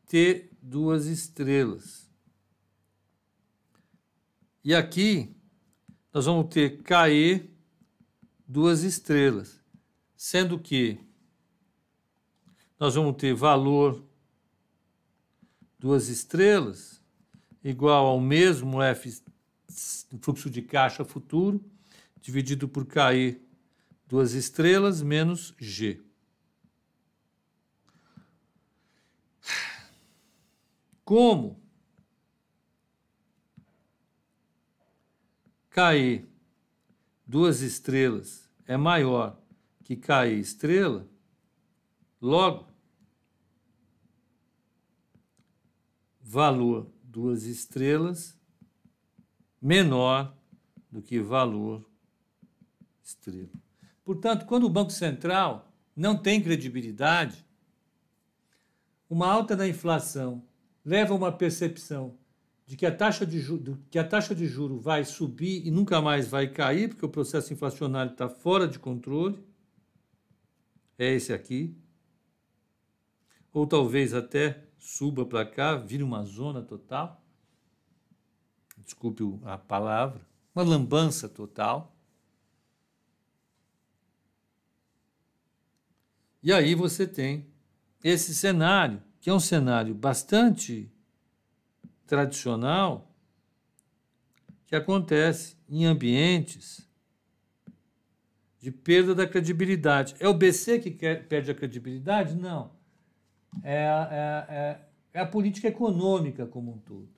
T duas estrelas. E aqui nós vamos ter KE duas estrelas, sendo que nós vamos ter valor duas estrelas igual ao mesmo F fluxo de caixa futuro dividido por KE duas estrelas menos G. Como KE duas estrelas é maior que KE estrela, logo valor duas estrelas menor do que valor estrela. Portanto, quando o Banco Central não tem credibilidade, uma alta da inflação leva a uma percepção de que a taxa de juro, que a taxa de juro vai subir e nunca mais vai cair, porque o processo inflacionário está fora de controle. É esse aqui. Ou talvez até suba para cá, vire uma zona total. Desculpe a palavra, uma lambança total. E aí você tem esse cenário, que é um cenário bastante tradicional, que acontece em ambientes de perda da credibilidade. É o BC que quer, perde a credibilidade? Não. É, é, é, é a política econômica como um todo.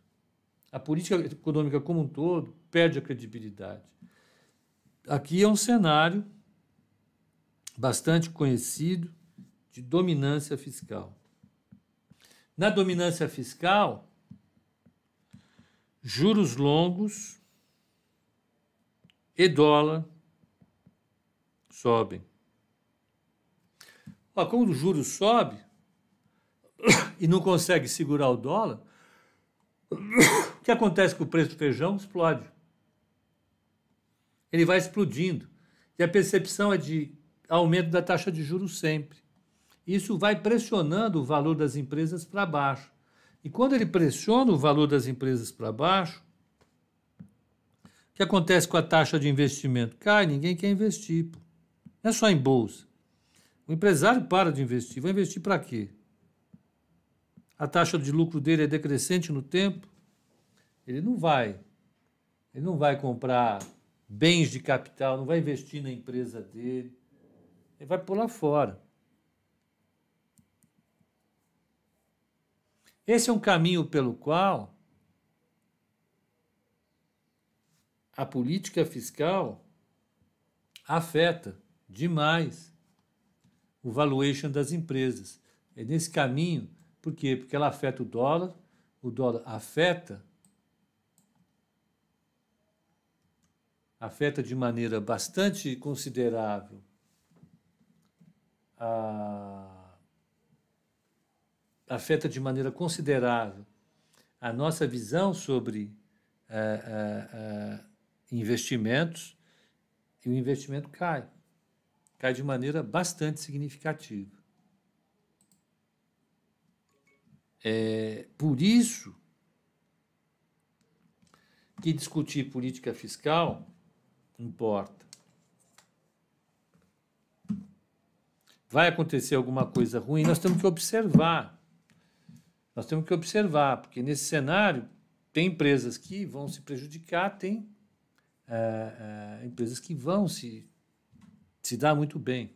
A política econômica como um todo perde a credibilidade. Aqui é um cenário bastante conhecido de dominância fiscal. Na dominância fiscal, juros longos e dólar sobem. Quando o juros sobe e não consegue segurar o dólar, o que acontece com o preço do feijão? Explode. Ele vai explodindo. E a percepção é de aumento da taxa de juros sempre. Isso vai pressionando o valor das empresas para baixo. E quando ele pressiona o valor das empresas para baixo, o que acontece com a taxa de investimento? Cai, ninguém quer investir. Não é só em bolsa. O empresário para de investir. Vai investir para quê? A taxa de lucro dele é decrescente no tempo. Ele não vai. Ele não vai comprar bens de capital, não vai investir na empresa dele. Ele vai pular fora. Esse é um caminho pelo qual a política fiscal afeta demais o valuation das empresas. É nesse caminho, por quê? Porque ela afeta o dólar, o dólar afeta afeta de maneira bastante considerável a afeta de maneira considerável a nossa visão sobre uh, uh, uh, investimentos e o investimento cai. Cai de maneira bastante significativa. É por isso que discutir política fiscal importa. Vai acontecer alguma coisa ruim, nós temos que observar nós temos que observar, porque nesse cenário tem empresas que vão se prejudicar, tem é, é, empresas que vão se, se dar muito bem.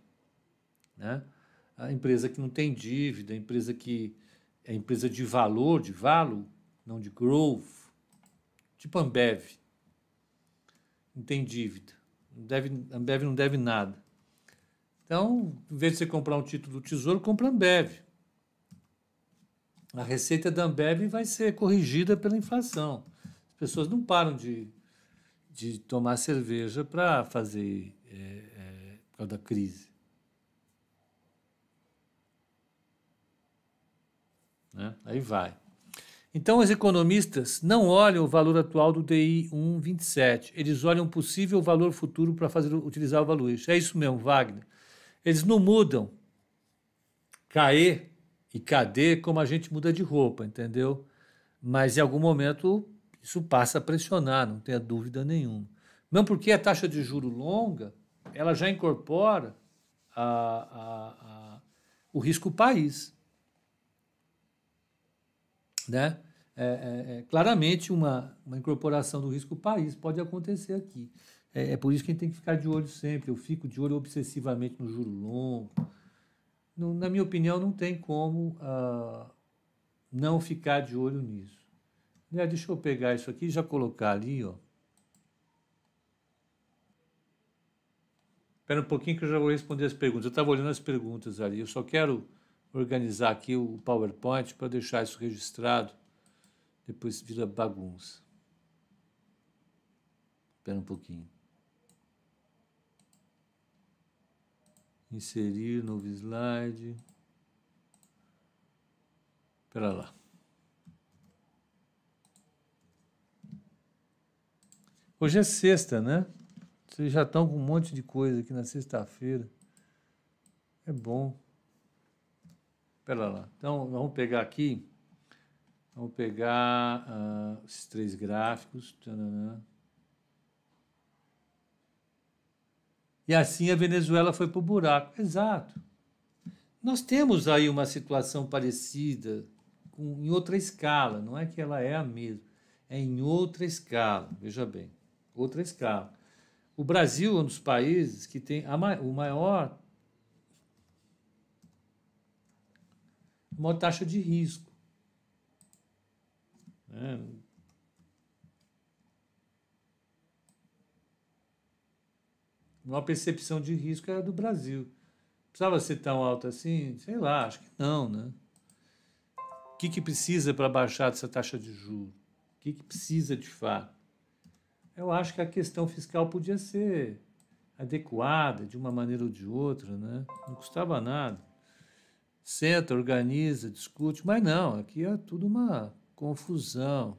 Né? A empresa que não tem dívida, a empresa que é empresa de valor, de valor, não de growth, tipo Ambev, não tem dívida, não deve, Ambev não deve nada. Então, em vez de você comprar um título do Tesouro, compra Ambev. a receita da Ambev vai ser corrigida pela inflação. As pessoas não param de, de tomar cerveja para fazer é, é, por causa da crise. Né? Aí vai. Então, os economistas não olham o valor atual do DI 1,27. Eles olham o possível valor futuro para fazer utilizar o valor. É isso mesmo, Wagner. Eles não mudam CAE e KD como a gente muda de roupa, entendeu? Mas em algum momento isso passa a pressionar, não tenha dúvida nenhuma. Mesmo porque a taxa de juro longa, ela já incorpora a, a, a, o risco país né? É, é, é, claramente uma, uma incorporação do risco país pode acontecer aqui. É, é, por isso que a gente tem que ficar de olho sempre. Eu fico de olho obsessivamente no juro longo. No, na minha opinião, não tem como uh, não ficar de olho nisso. Né, deixa eu pegar isso aqui e já colocar ali, ó. Espera um pouquinho que eu já vou responder as perguntas. Eu estava olhando as perguntas ali. Eu só quero organizar aqui o PowerPoint para deixar isso registrado. Depois vira bagunça. Espera um pouquinho. Inserir novo slide. Espera lá. Hoje é sexta, né? Vocês já estão com um monte de coisa aqui na sexta-feira. É bom. Espera lá. Então, vamos pegar aqui. Vamos pegar uh, esses três gráficos. E assim a Venezuela foi para o buraco. Exato. Nós temos aí uma situação parecida com, em outra escala. Não é que ela é a mesma. É em outra escala. Veja bem. Outra escala. O Brasil é um dos países que tem a, o maior maior taxa de risco. Né? Uma percepção de risco era do Brasil. Precisava ser tão alto assim? Sei lá, acho que não, né? O que, que precisa para baixar essa taxa de juros? O que, que precisa de fato? Eu acho que a questão fiscal podia ser adequada de uma maneira ou de outra, né? Não custava nada senta, organiza, discute, mas não, aqui é tudo uma confusão.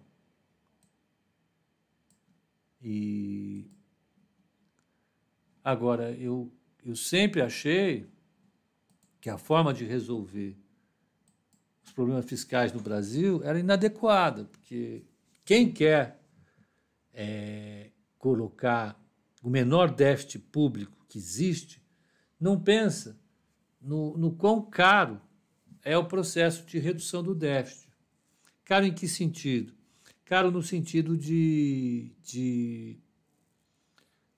E agora eu, eu sempre achei que a forma de resolver os problemas fiscais no Brasil era inadequada, porque quem quer é, colocar o menor déficit público que existe não pensa no, no quão caro é o processo de redução do déficit. Caro em que sentido? Caro no sentido de, de,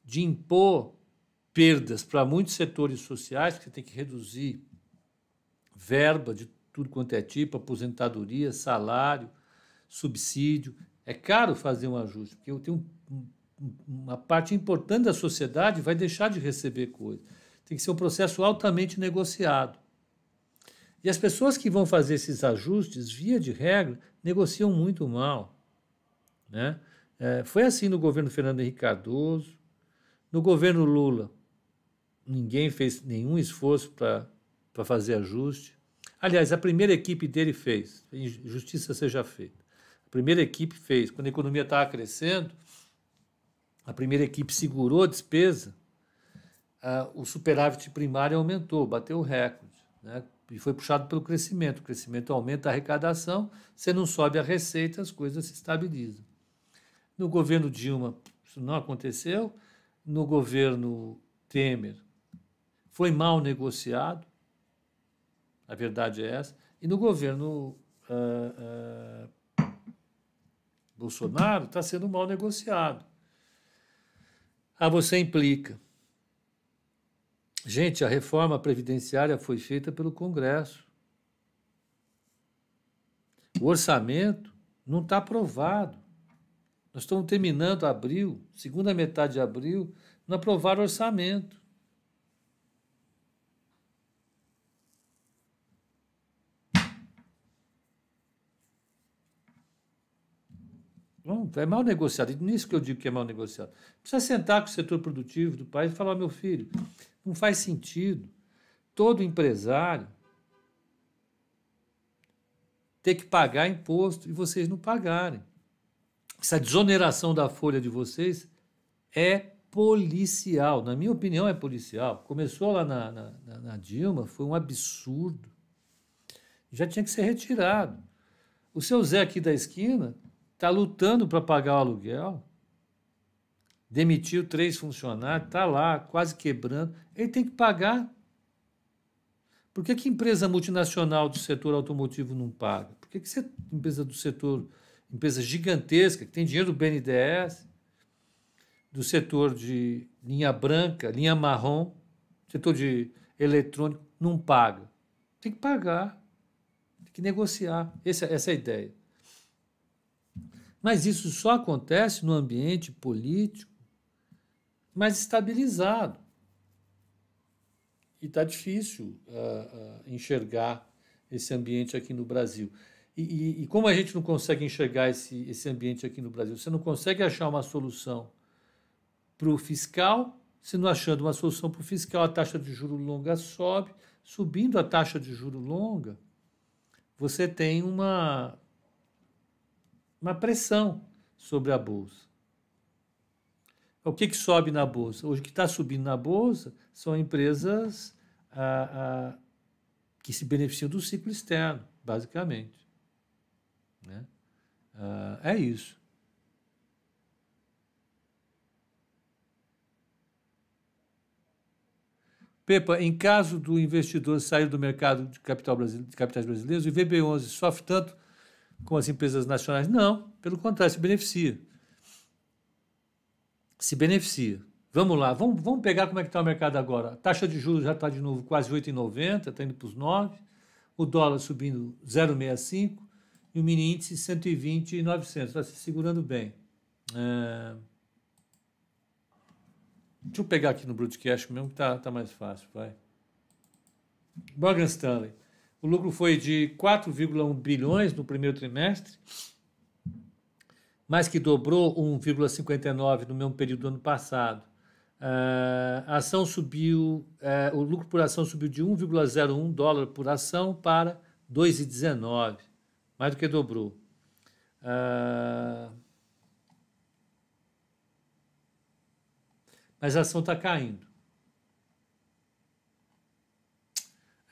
de impor perdas para muitos setores sociais, que tem que reduzir verba de tudo quanto é tipo, aposentadoria, salário, subsídio. É caro fazer um ajuste, porque eu tenho um, uma parte importante da sociedade vai deixar de receber coisas tem que ser um processo altamente negociado. E as pessoas que vão fazer esses ajustes, via de regra, negociam muito mal. Né? É, foi assim no governo Fernando Henrique Cardoso, no governo Lula, ninguém fez nenhum esforço para fazer ajuste. Aliás, a primeira equipe dele fez, justiça seja feita. A primeira equipe fez, quando a economia estava crescendo, a primeira equipe segurou a despesa o superávit primário aumentou, bateu o recorde. Né? E foi puxado pelo crescimento. O crescimento aumenta a arrecadação, você não sobe a receita, as coisas se estabilizam. No governo Dilma, isso não aconteceu. No governo Temer, foi mal negociado, a verdade é essa. E no governo uh, uh, Bolsonaro está sendo mal negociado. Ah, você implica. Gente, a reforma previdenciária foi feita pelo Congresso. O orçamento não está aprovado. Nós estamos terminando abril, segunda metade de abril, não aprovaram orçamento. Não, é mal negociado. E nisso que eu digo que é mal negociado. Precisa sentar com o setor produtivo do país e falar, meu filho, não faz sentido todo empresário ter que pagar imposto e vocês não pagarem. Essa desoneração da folha de vocês é policial. Na minha opinião, é policial. Começou lá na, na, na Dilma, foi um absurdo. Já tinha que ser retirado. O seu Zé aqui da esquina está lutando para pagar o aluguel, demitiu três funcionários, está lá quase quebrando. Ele tem que pagar. Por que, que empresa multinacional do setor automotivo não paga? Por que, que você, empresa do setor, empresa gigantesca, que tem dinheiro do BNDES, do setor de linha branca, linha marrom, setor de eletrônico, não paga? Tem que pagar, tem que negociar. Essa, essa é a ideia. Mas isso só acontece no ambiente político mais estabilizado. E está difícil uh, uh, enxergar esse ambiente aqui no Brasil. E, e, e, como a gente não consegue enxergar esse, esse ambiente aqui no Brasil, você não consegue achar uma solução para o fiscal, se não achando uma solução para o fiscal, a taxa de juro longa sobe. Subindo a taxa de juro longa, você tem uma uma pressão sobre a bolsa. O que, que sobe na bolsa? Hoje o que está subindo na bolsa são empresas que se beneficiam do ciclo externo, basicamente. Né? Ah, é isso. Pepa, em caso do investidor sair do mercado de, capital de capitais brasileiros, o IVB11 sofre tanto com as empresas nacionais. Não, pelo contrário, se beneficia. Se beneficia. Vamos lá, vamos, vamos pegar como é que está o mercado agora. A taxa de juros já está de novo quase 8,90, está indo para os 9. O dólar subindo 0,65 e o mini índice 120,900. Está se segurando bem. É... Deixa eu pegar aqui no broadcast mesmo que está tá mais fácil, vai. Morgan Stanley. O lucro foi de 4,1 bilhões no primeiro trimestre, mais que dobrou 1,59 no mesmo período do ano passado. Uh, a ação subiu, uh, o lucro por ação subiu de 1,01 dólar por ação para 2,19, mais do que dobrou. Uh, mas a ação está caindo.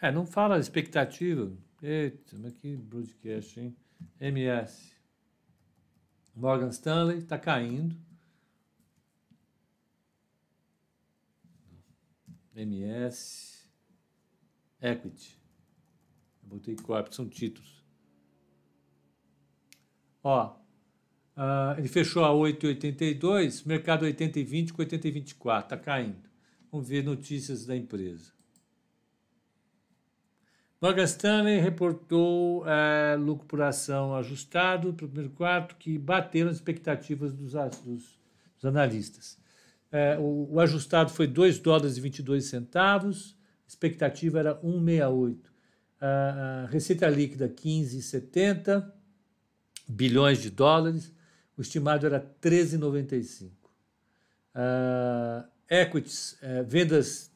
É, não fala expectativa. Eita, mas que broadcast, hein? MS. Morgan Stanley está caindo. MS. Equity. Eu botei corp, são títulos. Ó, uh, ele fechou a 8,82, mercado 80,20 com 80,24, está caindo. Vamos ver notícias da empresa. Morgan Stanley reportou é, lucro por ação ajustado para o primeiro quarto, que bateram as expectativas dos, dos, dos analistas. É, o, o, ajustado foi 2 dólares e 22 centavos, a expectativa era 1,68. A, a receita líquida 15,70 bilhões de dólares, o estimado era 13,95. Uh, equities, uh, vendas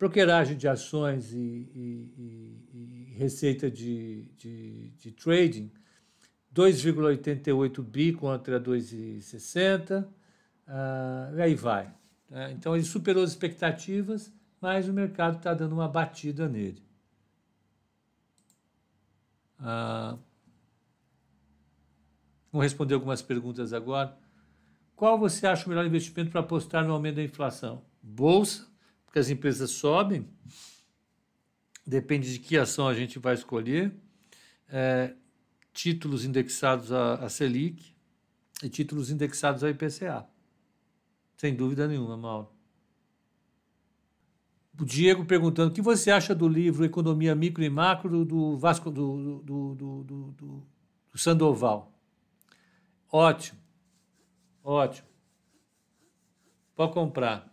brokeragem de ações e, e, e, receita de, de, de trading, 2,88 bi contra 2,60, uh, e aí vai. Né? Então ele superou as expectativas, mas o mercado está dando uma batida nele. Uh, vamos responder algumas perguntas agora. Qual você acha o melhor investimento para apostar no aumento da inflação? Bolsa, porque as empresas sobem, depende de que ação a gente vai escolher, é, títulos indexados à, Selic e títulos indexados ao IPCA. Sem dúvida nenhuma, Mauro. O Diego perguntando o que você acha do livro Economia Micro e Macro do Vasco do, do, do, do, do Sandoval. Ótimo, ótimo. Pode comprar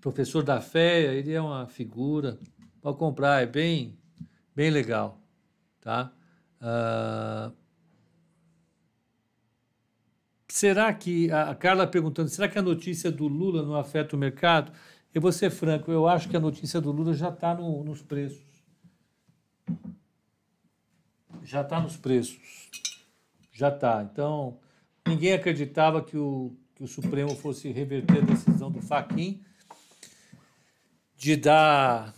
professor da fé, ele é uma figura. Pode comprar, é bem, bem legal, tá? Uh, será que a Carla perguntando, será que a notícia do Lula não afeta o mercado? Eu vou ser franco, eu acho que a notícia do Lula já está no, nos preços. Já está nos preços. Já está. Então, ninguém acreditava que o, que o Supremo fosse reverter a decisão do Faquin de dar.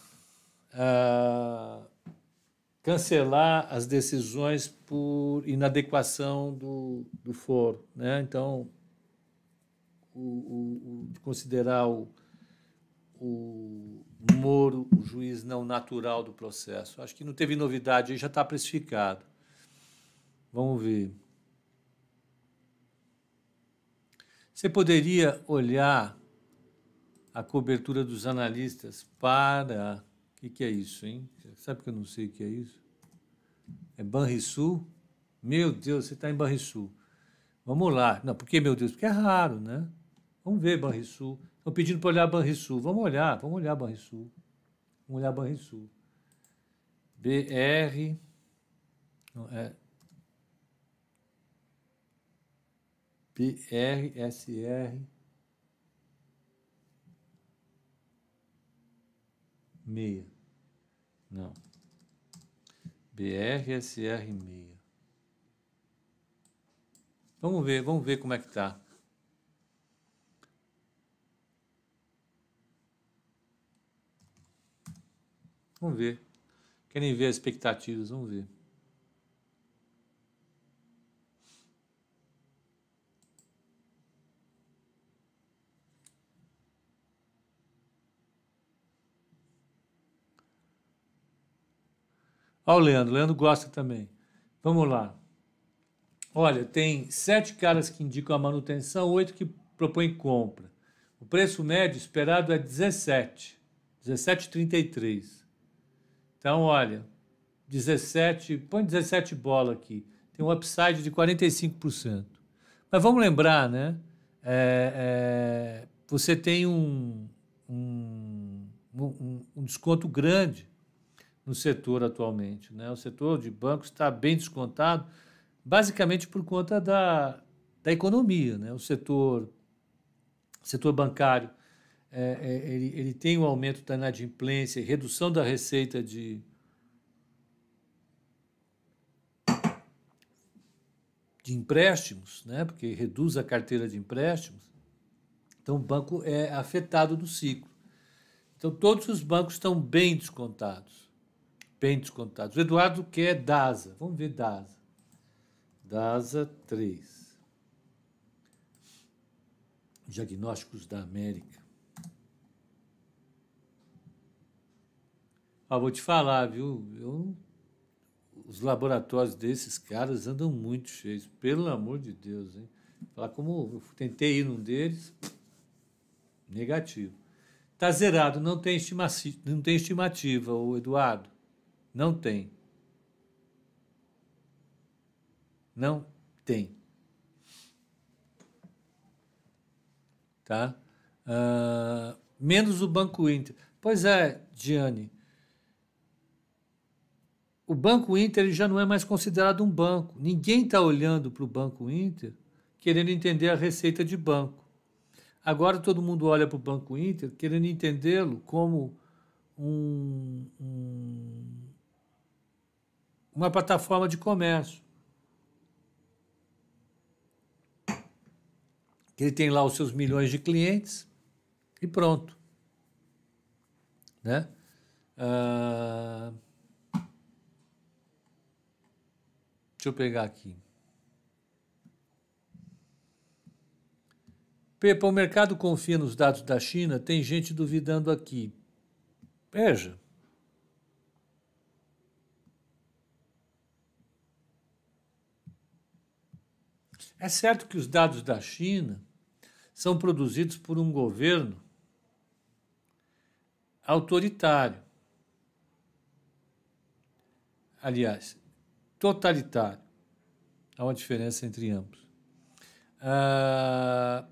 Uh, cancelar as decisões por inadequação do, do foro. Né? Então, o, o, o, considerar o, o Moro o juiz não natural do processo. Acho que não teve novidade, já está precificado. Vamos ver. Você poderia olhar a cobertura dos analistas para. O que, que, é isso, hein? Sabe que eu não sei o que é isso? É Banrisul? Meu Deus, você está em Banrisul. Vamos lá. Não, por que, meu Deus? Porque é raro, né? Vamos ver Banrisul. Estão pedindo para olhar Banrisul. Vamos olhar, vamos olhar Banrisul. Vamos olhar Banrisul. BR. Não, é. BRSR. Meia. Não. BRSR6. Vamos ver, vamos ver como é que tá. Vamos ver. Querem ver as expectativas? Vamos ver. Olha o Leandro, o Leandro gosta também. Vamos lá. Olha, tem sete caras que indicam a manutenção, oito que propõem compra. O preço médio esperado é 17, 17,33. Então, olha, 17, põe 17 bola aqui, tem um upside de 45%. Mas vamos lembrar, né? É, é, você tem um, um, um, um, desconto grande no setor atualmente. Né? O setor de bancos está bem descontado, basicamente por conta da, da economia. Né? O setor, setor bancário é, é, ele, ele tem um aumento da inadimplência, redução da receita de, de empréstimos, né? porque reduz a carteira de empréstimos. Então, o banco é afetado do ciclo. Então, todos os bancos estão bem descontados. Bem descontados. O Eduardo quer DASA. Vamos ver DASA. DASA 3. Diagnósticos da América. Ah, vou te falar, viu? Eu, os laboratórios desses caras andam muito cheios, pelo amor de Deus, hein? Falar como eu tentei ir num deles, negativo. Tá zerado, não tem estimativa, não tem estimativa, o Eduardo. Não tem. Não tem. Tá? Uh, menos o Banco Inter. Pois é, Diane o Banco Inter já não é mais considerado um banco. Ninguém está olhando para o Banco Inter querendo entender a receita de banco. Agora todo mundo olha para o Banco Inter querendo entendê-lo como um, um, uma plataforma de comércio. Que ele tem lá os seus milhões de clientes e pronto. Né? Uh, Deixa eu pegar aqui. Pepa, o mercado confia nos dados da China? Tem gente duvidando aqui. Veja. É certo que os dados da China são produzidos por um governo autoritário. Aliás, totalitário. Há uma diferença entre ambos. Ah,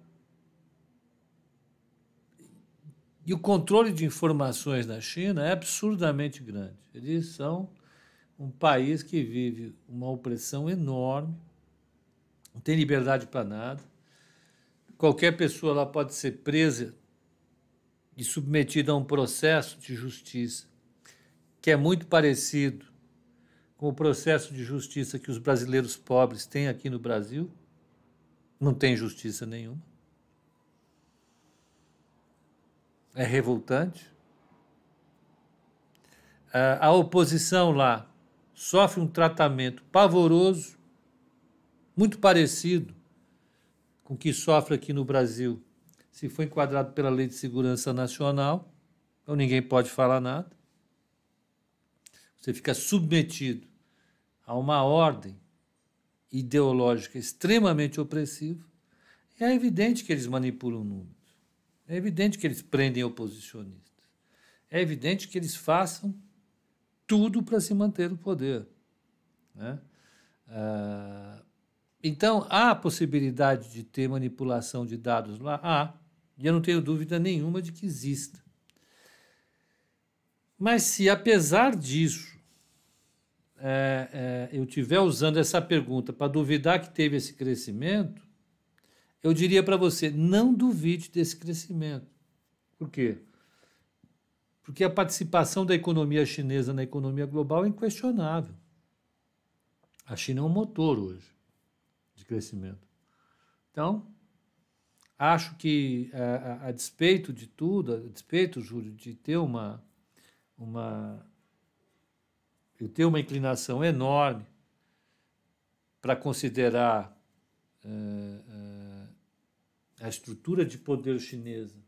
e o controle de informações na China é absurdamente grande. Eles são um país que vive uma opressão enorme, não tem liberdade para nada. qualquer pessoa lá pode ser presa e submetida a um processo de justiça que é muito parecido com o processo de justiça que os brasileiros pobres têm aqui no Brasil. Não tem justiça nenhuma. É revoltante. A oposição lá sofre um tratamento pavoroso, muito parecido com o que sofre aqui no Brasil. Se foi enquadrado pela Lei de Segurança Nacional, então ninguém pode falar nada. Você fica submetido a uma ordem ideológica extremamente opressiva. E é evidente que eles manipulam números. É evidente que eles prendem oposicionistas. É evidente que eles façam tudo para se manter no poder. Né? Ah, então, há a possibilidade de ter manipulação de dados lá? Há. E eu não tenho dúvida nenhuma de que exista. Mas se, apesar disso, é, é, eu estiver usando essa pergunta para duvidar que teve esse crescimento, eu diria para você: não duvide desse crescimento. Por quê? Porque a participação da economia chinesa na economia global é inquestionável. A China é um motor hoje de crescimento. Então, acho que a, a, a despeito de tudo, a despeito, Júlio, de ter uma, uma eu tenho uma inclinação enorme para considerar uh, uh, a estrutura de poder chinesa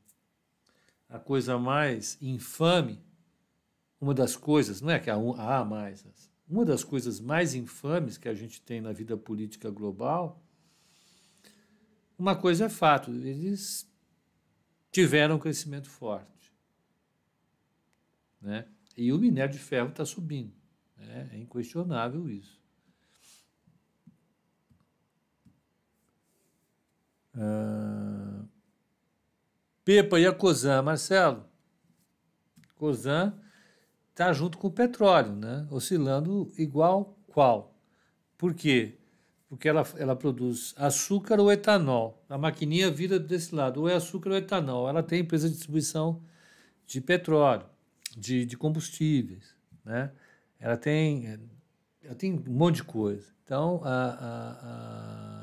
a coisa mais infame, uma das coisas, não é que há, há mais, uma das coisas mais infames que a gente tem na vida política global, uma coisa é fato, eles tiveram um crescimento forte. Né? E o minério de ferro está subindo. Né? É inquestionável isso. Ah, Pepa e a Cosan, Marcelo. Cosan está junto com o petróleo, né? oscilando igual qual. Por quê? Porque ela, ela produz açúcar ou etanol. A maquininha vira desse lado, ou é açúcar ou etanol. Ela tem empresa de distribuição de petróleo, de, de combustíveis. Né? Ela, tem, ela tem um monte de coisa. Então, a, a, a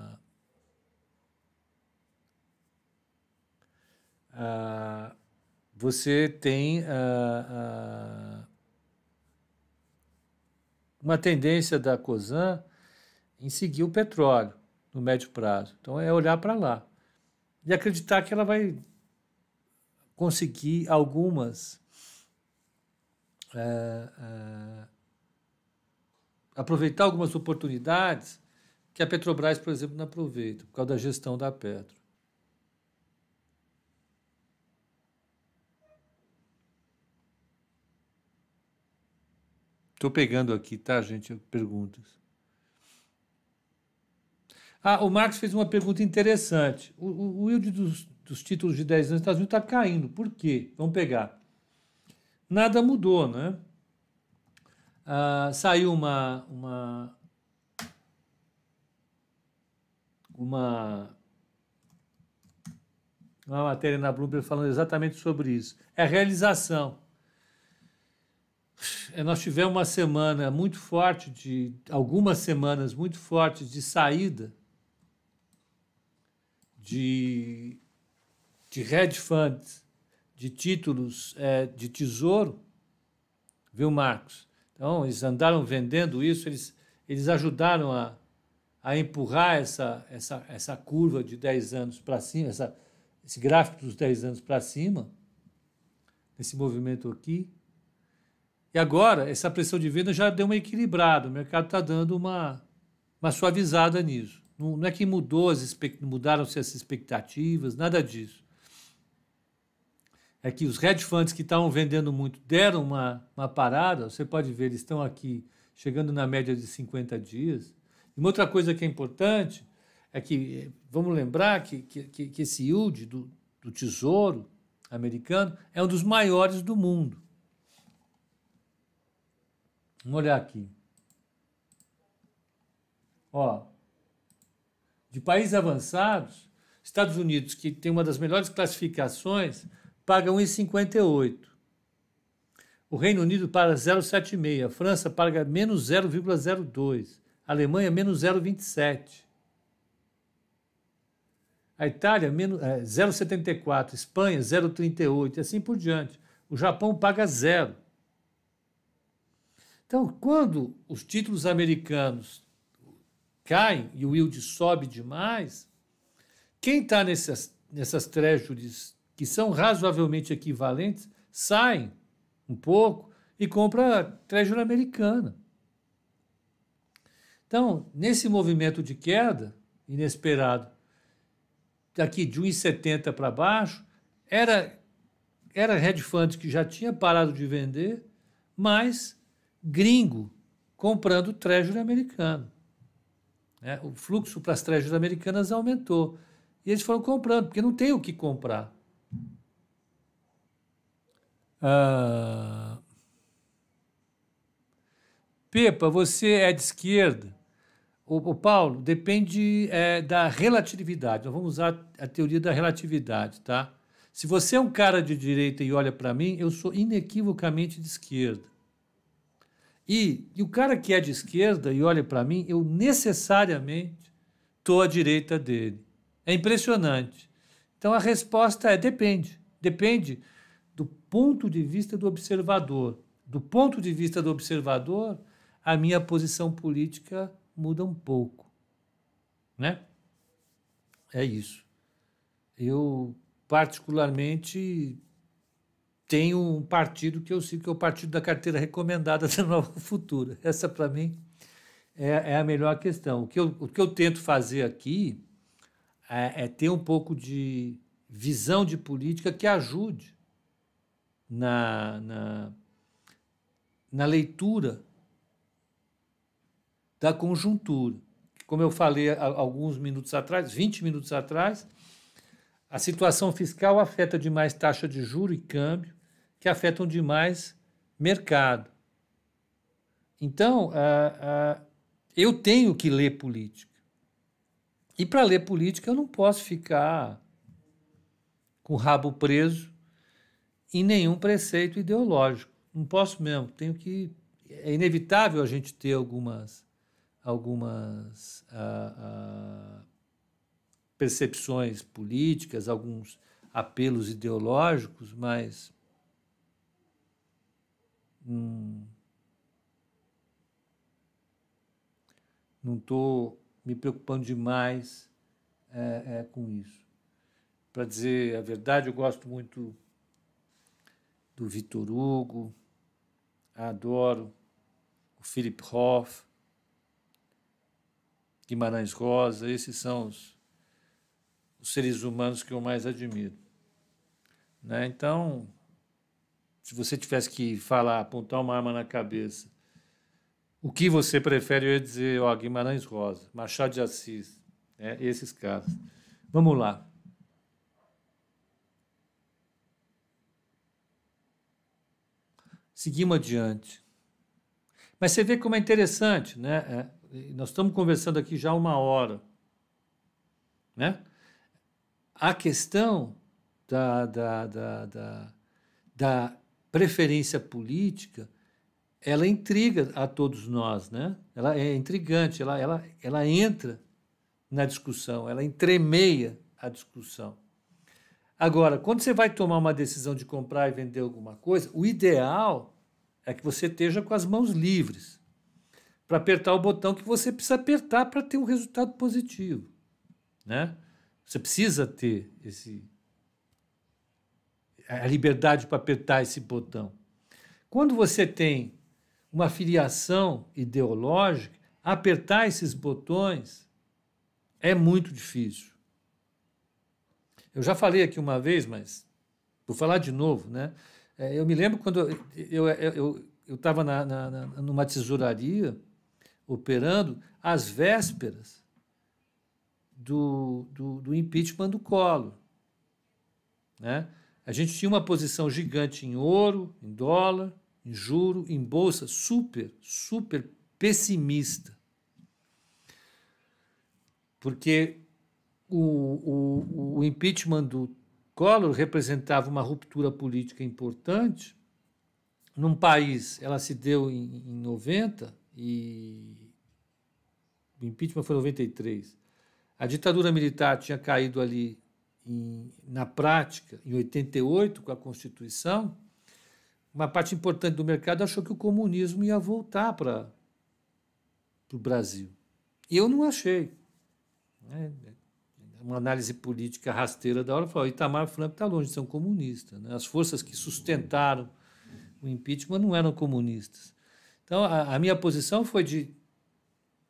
Ah, você tem ah, ah, uma tendência da COSAN em seguir o petróleo no médio prazo. Então, é olhar para lá e acreditar que ela vai conseguir algumas. aproveitar algumas oportunidades que a Petrobras, por exemplo, não aproveita, por causa da gestão da Petro. Estou pegando aqui, tá, gente? Perguntas. Ah, o Marcos fez uma pergunta interessante. O, o, o yield dos, dos, títulos de 10 anos nos Estados Unidos está caindo. Por quê? Vamos pegar. Nada mudou, né? Ah, saiu uma, uma, uma, uma matéria na Bloomberg falando exatamente sobre isso. É realização. É, nós tivemos uma semana muito forte, de algumas semanas muito fortes de saída de, de hedge funds, de títulos é, de tesouro, viu, Marcos? Então, eles andaram vendendo isso, eles, eles ajudaram a, a empurrar essa, essa, essa curva de 10 anos para cima, essa, esse gráfico dos 10 anos para cima, esse movimento aqui. E agora, essa pressão de venda já deu uma equilibrada, o mercado está dando uma, uma suavizada nisso. Não, não é que mudou as mudaram-se as expectativas, nada disso. É que os hedge funds que estavam vendendo muito deram uma, uma parada, você pode ver, eles estão aqui chegando na média de 50 dias. E uma outra coisa que é importante é que, vamos lembrar que, que, que esse yield do, do tesouro americano é um dos maiores do mundo. Vamos olhar aqui. Ó, de países avançados, Estados Unidos, que tem uma das melhores classificações, paga 1,58. O Reino Unido paga 0,76. A França paga menos 0,02. A Alemanha, menos 0,27. A Itália, menos, é, 0,74. Espanha, 0,38. E assim por diante. O Japão paga zero. Então, quando os títulos americanos caem e o yield sobe demais, quem está nessas, nessas treasuries que são razoavelmente equivalentes saem um pouco e compra treasury americana. Então, nesse movimento de queda inesperado, daqui de 1,70 para baixo, era era hedge funds que já tinha parado de vender, mas gringo comprando treasury americano. É, o fluxo para as treasuries americanas aumentou. E eles foram comprando, porque não tem o que comprar. Ah, Pepa, você é de esquerda? O, o Paulo, depende é, da relatividade. Nós vamos usar a teoria da relatividade, tá? Se você é um cara de direita e olha para mim, eu sou inequivocamente de esquerda. E, e o cara que é de esquerda e olha para mim, eu necessariamente estou à direita dele. É impressionante. Então a resposta é depende. Depende do ponto de vista do observador. Do ponto de vista do observador, a minha posição política muda um pouco. Né? É isso. Eu, particularmente, tenho um partido que eu sigo, que é o partido da carteira recomendada da Nova Futura. Essa, para mim, é, é, a melhor questão. O que, eu, o que eu tento fazer aqui é, é ter um pouco de visão de política que ajude na, na, na leitura da conjuntura. Como eu falei alguns minutos atrás, 20 minutos atrás, a situação fiscal afeta demais taxa de juro e câmbio, que afetam demais mercado. Então, eu tenho que ler política. E para ler política, eu não posso ficar com o rabo preso em nenhum preceito ideológico. Não posso mesmo. Tenho que. É inevitável a gente ter algumas, algumas percepções políticas, alguns apelos ideológicos, mas não estou me preocupando demais é, é, com isso. Para dizer a verdade, eu gosto muito do Vitor Hugo, adoro o Philip Hoff, Guimarães Rosa, esses são os, os seres humanos que eu mais admiro. Né? Então, se você tivesse que falar, apontar uma arma na cabeça, o que você prefere? Eu ia dizer, ó, Guimarães Rosa, Machado de Assis, né? esses caras. Vamos lá. Seguimos adiante. Mas você vê como é interessante, né? É, nós estamos conversando aqui já uma hora. Né? A questão da, da, da, da, da preferência política, ela intriga a todos nós, né? Ela é intrigante, ela, ela, ela entra na discussão, ela entremeia a discussão. Agora, quando você vai tomar uma decisão de comprar e vender alguma coisa, o ideal é que você esteja com as mãos livres para apertar o botão que você precisa apertar para ter um resultado positivo, né? Você precisa ter esse a liberdade para apertar esse botão. Quando você tem uma filiação ideológica, apertar esses botões é muito difícil. Eu já falei aqui uma vez, mas vou falar de novo, né? É, eu me lembro quando eu estava eu, eu, eu na, na, numa tesouraria operando às vésperas do, do, do impeachment do Collor. Né? A gente tinha uma posição gigante em ouro, em dólar, em juro, em bolsa, super, super pessimista. Porque o, o, o impeachment do Collor representava uma ruptura política importante. Num país, ela se deu em, em 90 e o impeachment foi em 93. A ditadura militar tinha caído ali em, na prática em 88 com a Constituição. Uma parte importante do mercado achou que o comunismo ia voltar para o Brasil. Eu não achei. Né? Uma análise política rasteira da hora falou: Itamar Franco está longe de ser um comunista. Né? As forças que sustentaram o impeachment não eram comunistas. Então, a, a minha posição foi de,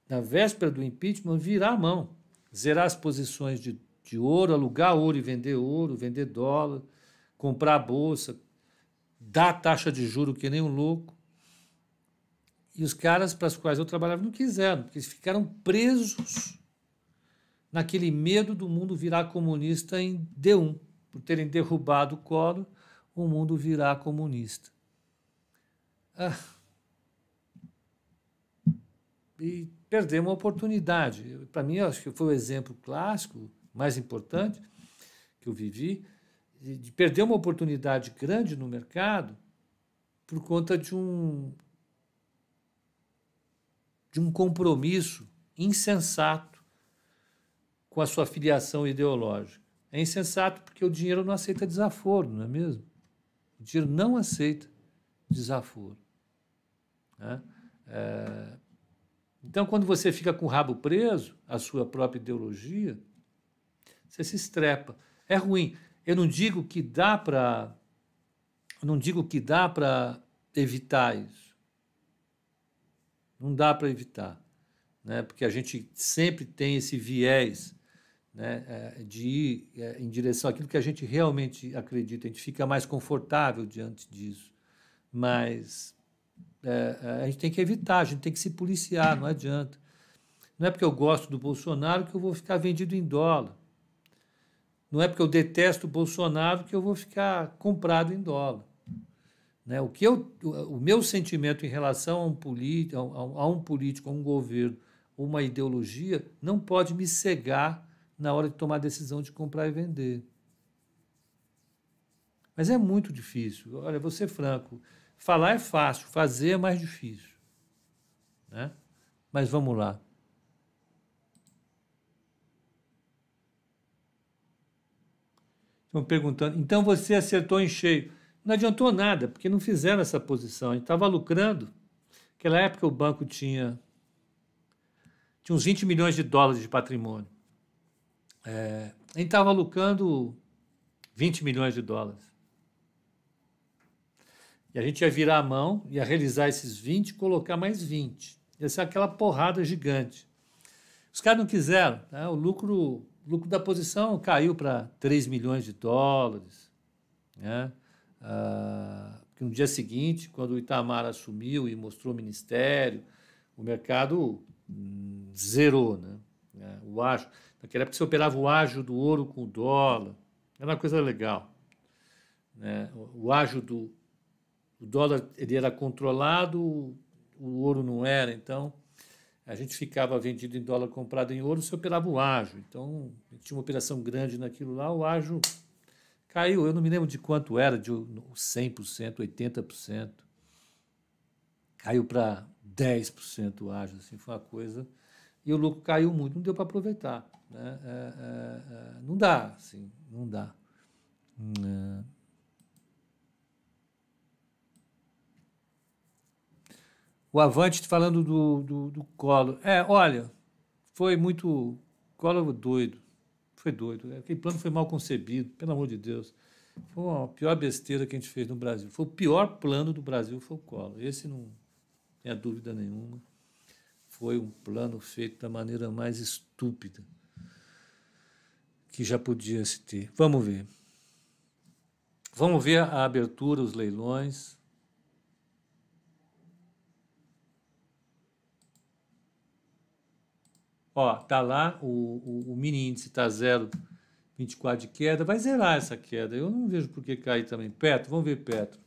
na véspera do impeachment, virar a mão, zerar as posições de, de ouro, alugar ouro e vender ouro, vender dólar, comprar bolsa, dar taxa de juro que nem um louco. E os caras para os quais eu trabalhava não quiseram, porque eles ficaram presos naquele medo do mundo virar comunista em D1, por terem derrubado o colo, o mundo virar comunista. Ah. E perdemos uma oportunidade. Para mim, acho que foi o exemplo clássico, mais importante, que eu vivi, de perder uma oportunidade grande no mercado por conta de um de um compromisso insensato com a sua filiação ideológica. É insensato porque o dinheiro não aceita desaforo, não é mesmo? O dinheiro não aceita desaforo. Né? É... Então, quando você fica com o rabo preso à sua própria ideologia, você se estrepa. É ruim. Eu não digo que dá para não digo que dá para evitar isso. Não dá para evitar, né? porque a gente sempre tem esse viés né, é, de ir é, em direção àquilo que a gente realmente acredita, a gente fica mais confortável diante disso. Mas é, é, a gente tem que evitar, a gente tem que se policiar, não adianta. Não é porque eu gosto do Bolsonaro que eu vou ficar vendido em dólar. Não é porque eu detesto o Bolsonaro que eu vou ficar comprado em dólar. Né? O, que eu, o meu sentimento em relação a um, político, a, um político, a um governo, uma ideologia, não pode me cegar na hora de tomar a decisão de comprar e vender. Mas é muito difícil. Olha, vou ser franco. Falar é fácil, fazer é mais difícil. Né? Mas vamos lá. Estão perguntando, então você acertou em cheio. Não adiantou nada, porque não fizeram essa posição. A gente estava lucrando. Naquela época o banco tinha, tinha uns 20 milhões de dólares de patrimônio. É, a gente estava lucrando 20 milhões de dólares. E a gente ia virar a mão, ia realizar esses 20 e colocar mais 20. Ia ser aquela porrada gigante. Os caras não quiseram. Né? O lucro, o lucro da posição caiu para 3 milhões de dólares. Né? Ah, que no dia seguinte, quando o Itamar assumiu e mostrou o ministério, o mercado hum, zerou. Né? É, o ágio. Naquela época você operava o ágio do ouro com o dólar. Era uma coisa legal. Né? O ágio do o dólar ele era controlado, o ouro não era. Então, a gente ficava vendido em dólar comprado em ouro, você operava o ágio. Então, tinha uma operação grande naquilo lá, o ágio Caiu, eu não me lembro de quanto era, de 100%, 80%. Caiu para 10% ágil, assim, foi uma coisa. E o lucro caiu muito, não deu para aproveitar. Né? É, é, é, não dá, assim, não dá. O Avante falando do, do, do Collor. É, olha, foi muito. Collor doido foi doido. Aquele plano foi mal concebido, pelo amor de Deus. Foi a pior besteira que a gente fez no Brasil. Foi o pior plano do Brasil, foi o Collor. Esse não tem dúvida nenhuma. Foi um plano feito da maneira mais estúpida que já podia se ter. Vamos ver. Vamos ver a abertura, os leilões. Ó, tá lá, o, o, o mini índice está 0,24 de queda, vai zerar essa queda. Eu não vejo por que cair também. Petro, vamos ver Petro.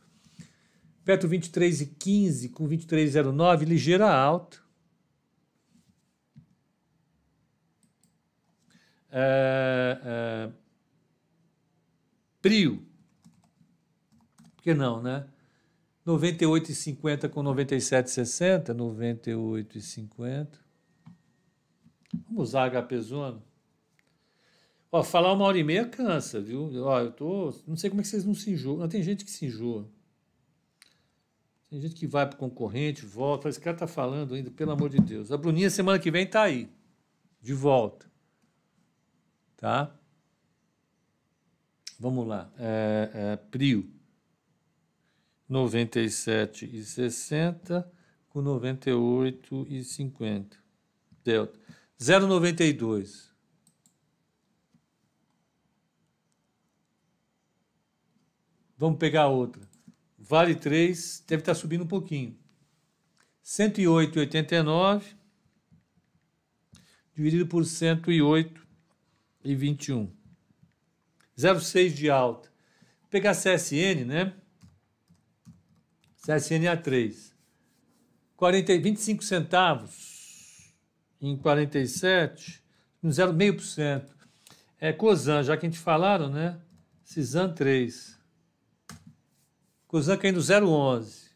Petro 23,15 com 23,09, ligeira alta. É, Prio. Por que não, né? 98,50 com 97,60, 98,50. Vamos usar HP Zona. Ó, falar uma hora e meia cansa, viu? Ó, eu tô. Não sei como é que vocês não se enjoam. Não, tem gente que se enjoa. Tem gente que vai para concorrente, volta. Esse cara tá falando ainda, pelo amor de Deus. A Bruninha semana que vem tá aí. De volta. Tá? Vamos lá. É, é, Prio. 97,60 com 98,50. Delta. 0,92. Vamos pegar outra. Vale 3 deve estar subindo um pouquinho. 108,89 dividido por 108,21. 0,6 de alta. Vou pegar CSN, né? CSN A3. 40, 25 centavos em 47, 0,5%. É COSAN, já que a gente falaram, né? CISAN 3. COSAN caindo 0,11.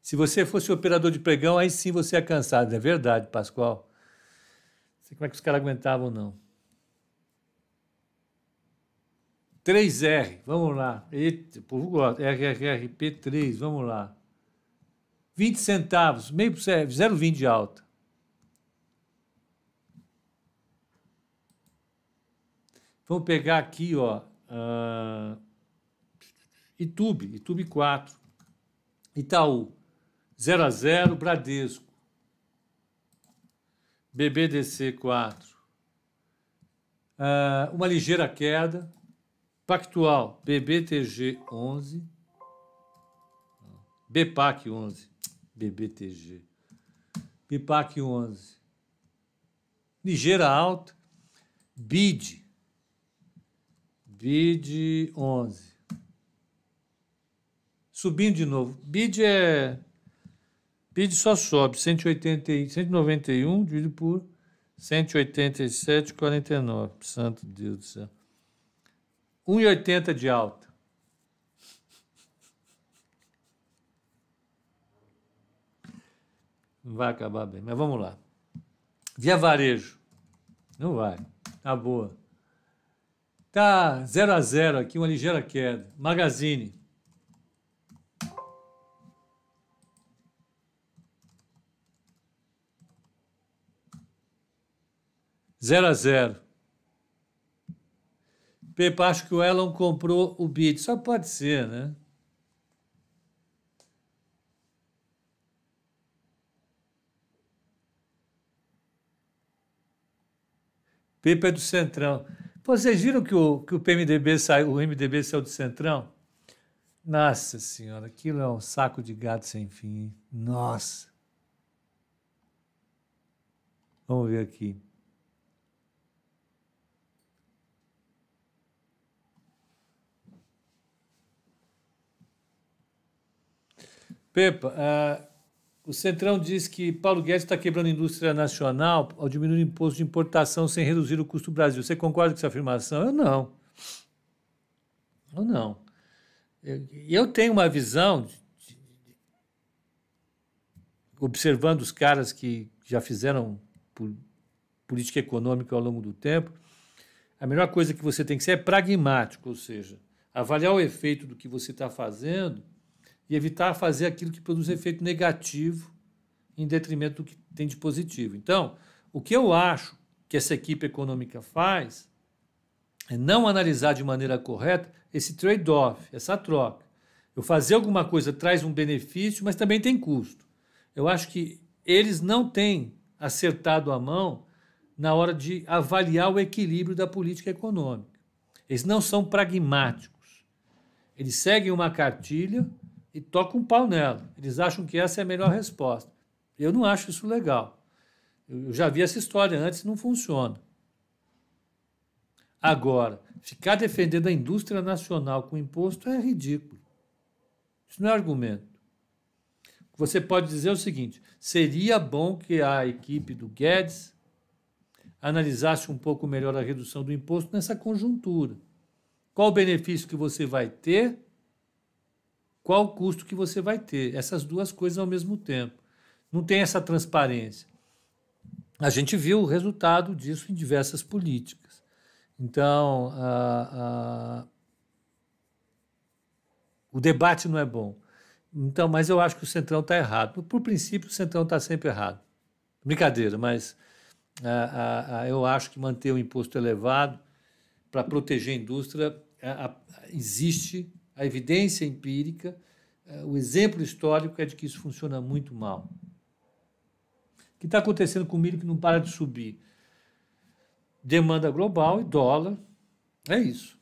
Se você fosse operador de pregão, aí sim você é cansado. É verdade, Pascoal. Não sei como é que os caras aguentavam, não. 3R, vamos lá. Eita, o povo gosta. RRRP3, vamos lá. 20 centavos, meio por 0,20 de alta. Vamos pegar aqui, ó, uh, YouTube, YouTube 4, Itaú, 0 a 0, Bradesco, BBDC 4, uh, uma ligeira queda, Pactual, BBTG 11, BPAC 11, BBTG, BPAC 11, ligeira alta, BID BID 11. Subindo de novo. BID é. BID só sobe. 180, 191 dividido por 187,49. Santo Deus do céu. 1,80 de alta. Não vai acabar bem, mas vamos lá. Via varejo. Não vai. Tá boa. Tá 0 a 0 aqui, uma ligeira queda. Magazine. Zero a zero. Pepa, acho que o Elon comprou o bit. Só pode ser, né? Pepa é do Centrão. Vocês viram que o, que o PMDB saiu, o MDB saiu do Centrão? Nossa senhora, aquilo é um saco de gato sem fim. Nossa. Vamos ver aqui. Pepa, uh, o Centrão diz que Paulo Guedes está quebrando a indústria nacional ao diminuir o imposto de importação sem reduzir o custo do Brasil. Você concorda com essa afirmação? Eu não. Eu não. Eu, eu tenho uma visão, de, de, observando os caras que já fizeram política econômica ao longo do tempo, a melhor coisa que você tem que ser é pragmático, ou seja, avaliar o efeito do que você está fazendo e evitar fazer aquilo que produz efeito negativo em detrimento do que tem de positivo. Então, o que eu acho que essa equipe econômica faz é não analisar de maneira correta esse trade-off, essa troca. Eu fazer alguma coisa traz um benefício, mas também tem custo. Eu acho que eles não têm acertado a mão na hora de avaliar o equilíbrio da política econômica. Eles não são pragmáticos. Eles seguem uma cartilha e toca um pau nela. Eles acham que essa é a melhor resposta. Eu não acho isso legal. Eu já vi essa história antes não funciona. Agora, ficar defendendo a indústria nacional com imposto é ridículo. Isso não é argumento. você pode dizer o seguinte: seria bom que a equipe do Guedes analisasse um pouco melhor a redução do imposto nessa conjuntura. Qual o benefício que você vai ter? Qual o custo que você vai ter? Essas duas coisas ao mesmo tempo. Não tem essa transparência. A gente viu o resultado disso em diversas políticas. Então, a, a, o debate não é bom. Então, mas eu acho que o Centrão está errado. Por princípio, o Centrão está sempre errado. Brincadeira, mas eu acho que manter o imposto elevado para proteger a indústria existe a evidência empírica, o exemplo histórico é de que isso funciona muito mal. O que está acontecendo com o milho que não para de subir? Demanda global e dólar. É isso.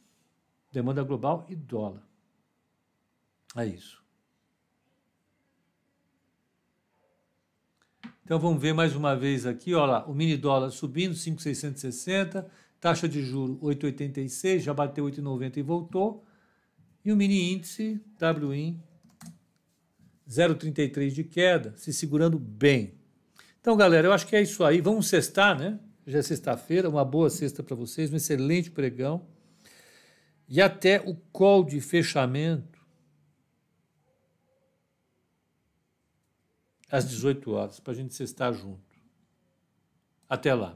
Demanda global e dólar. É isso. Então vamos ver mais uma vez aqui, olha lá, o mini dólar subindo 5,660, taxa de juro 8,86, já bateu 8,90 e voltou. E o mini índice WIN 0,33 de queda, se segurando bem. Então, galera, eu acho que é isso aí. Vamos sextar, né? Já é sexta-feira, uma boa sexta para vocês, um excelente pregão. E até o call de fechamento às 18 horas, para a gente estar junto. Até lá.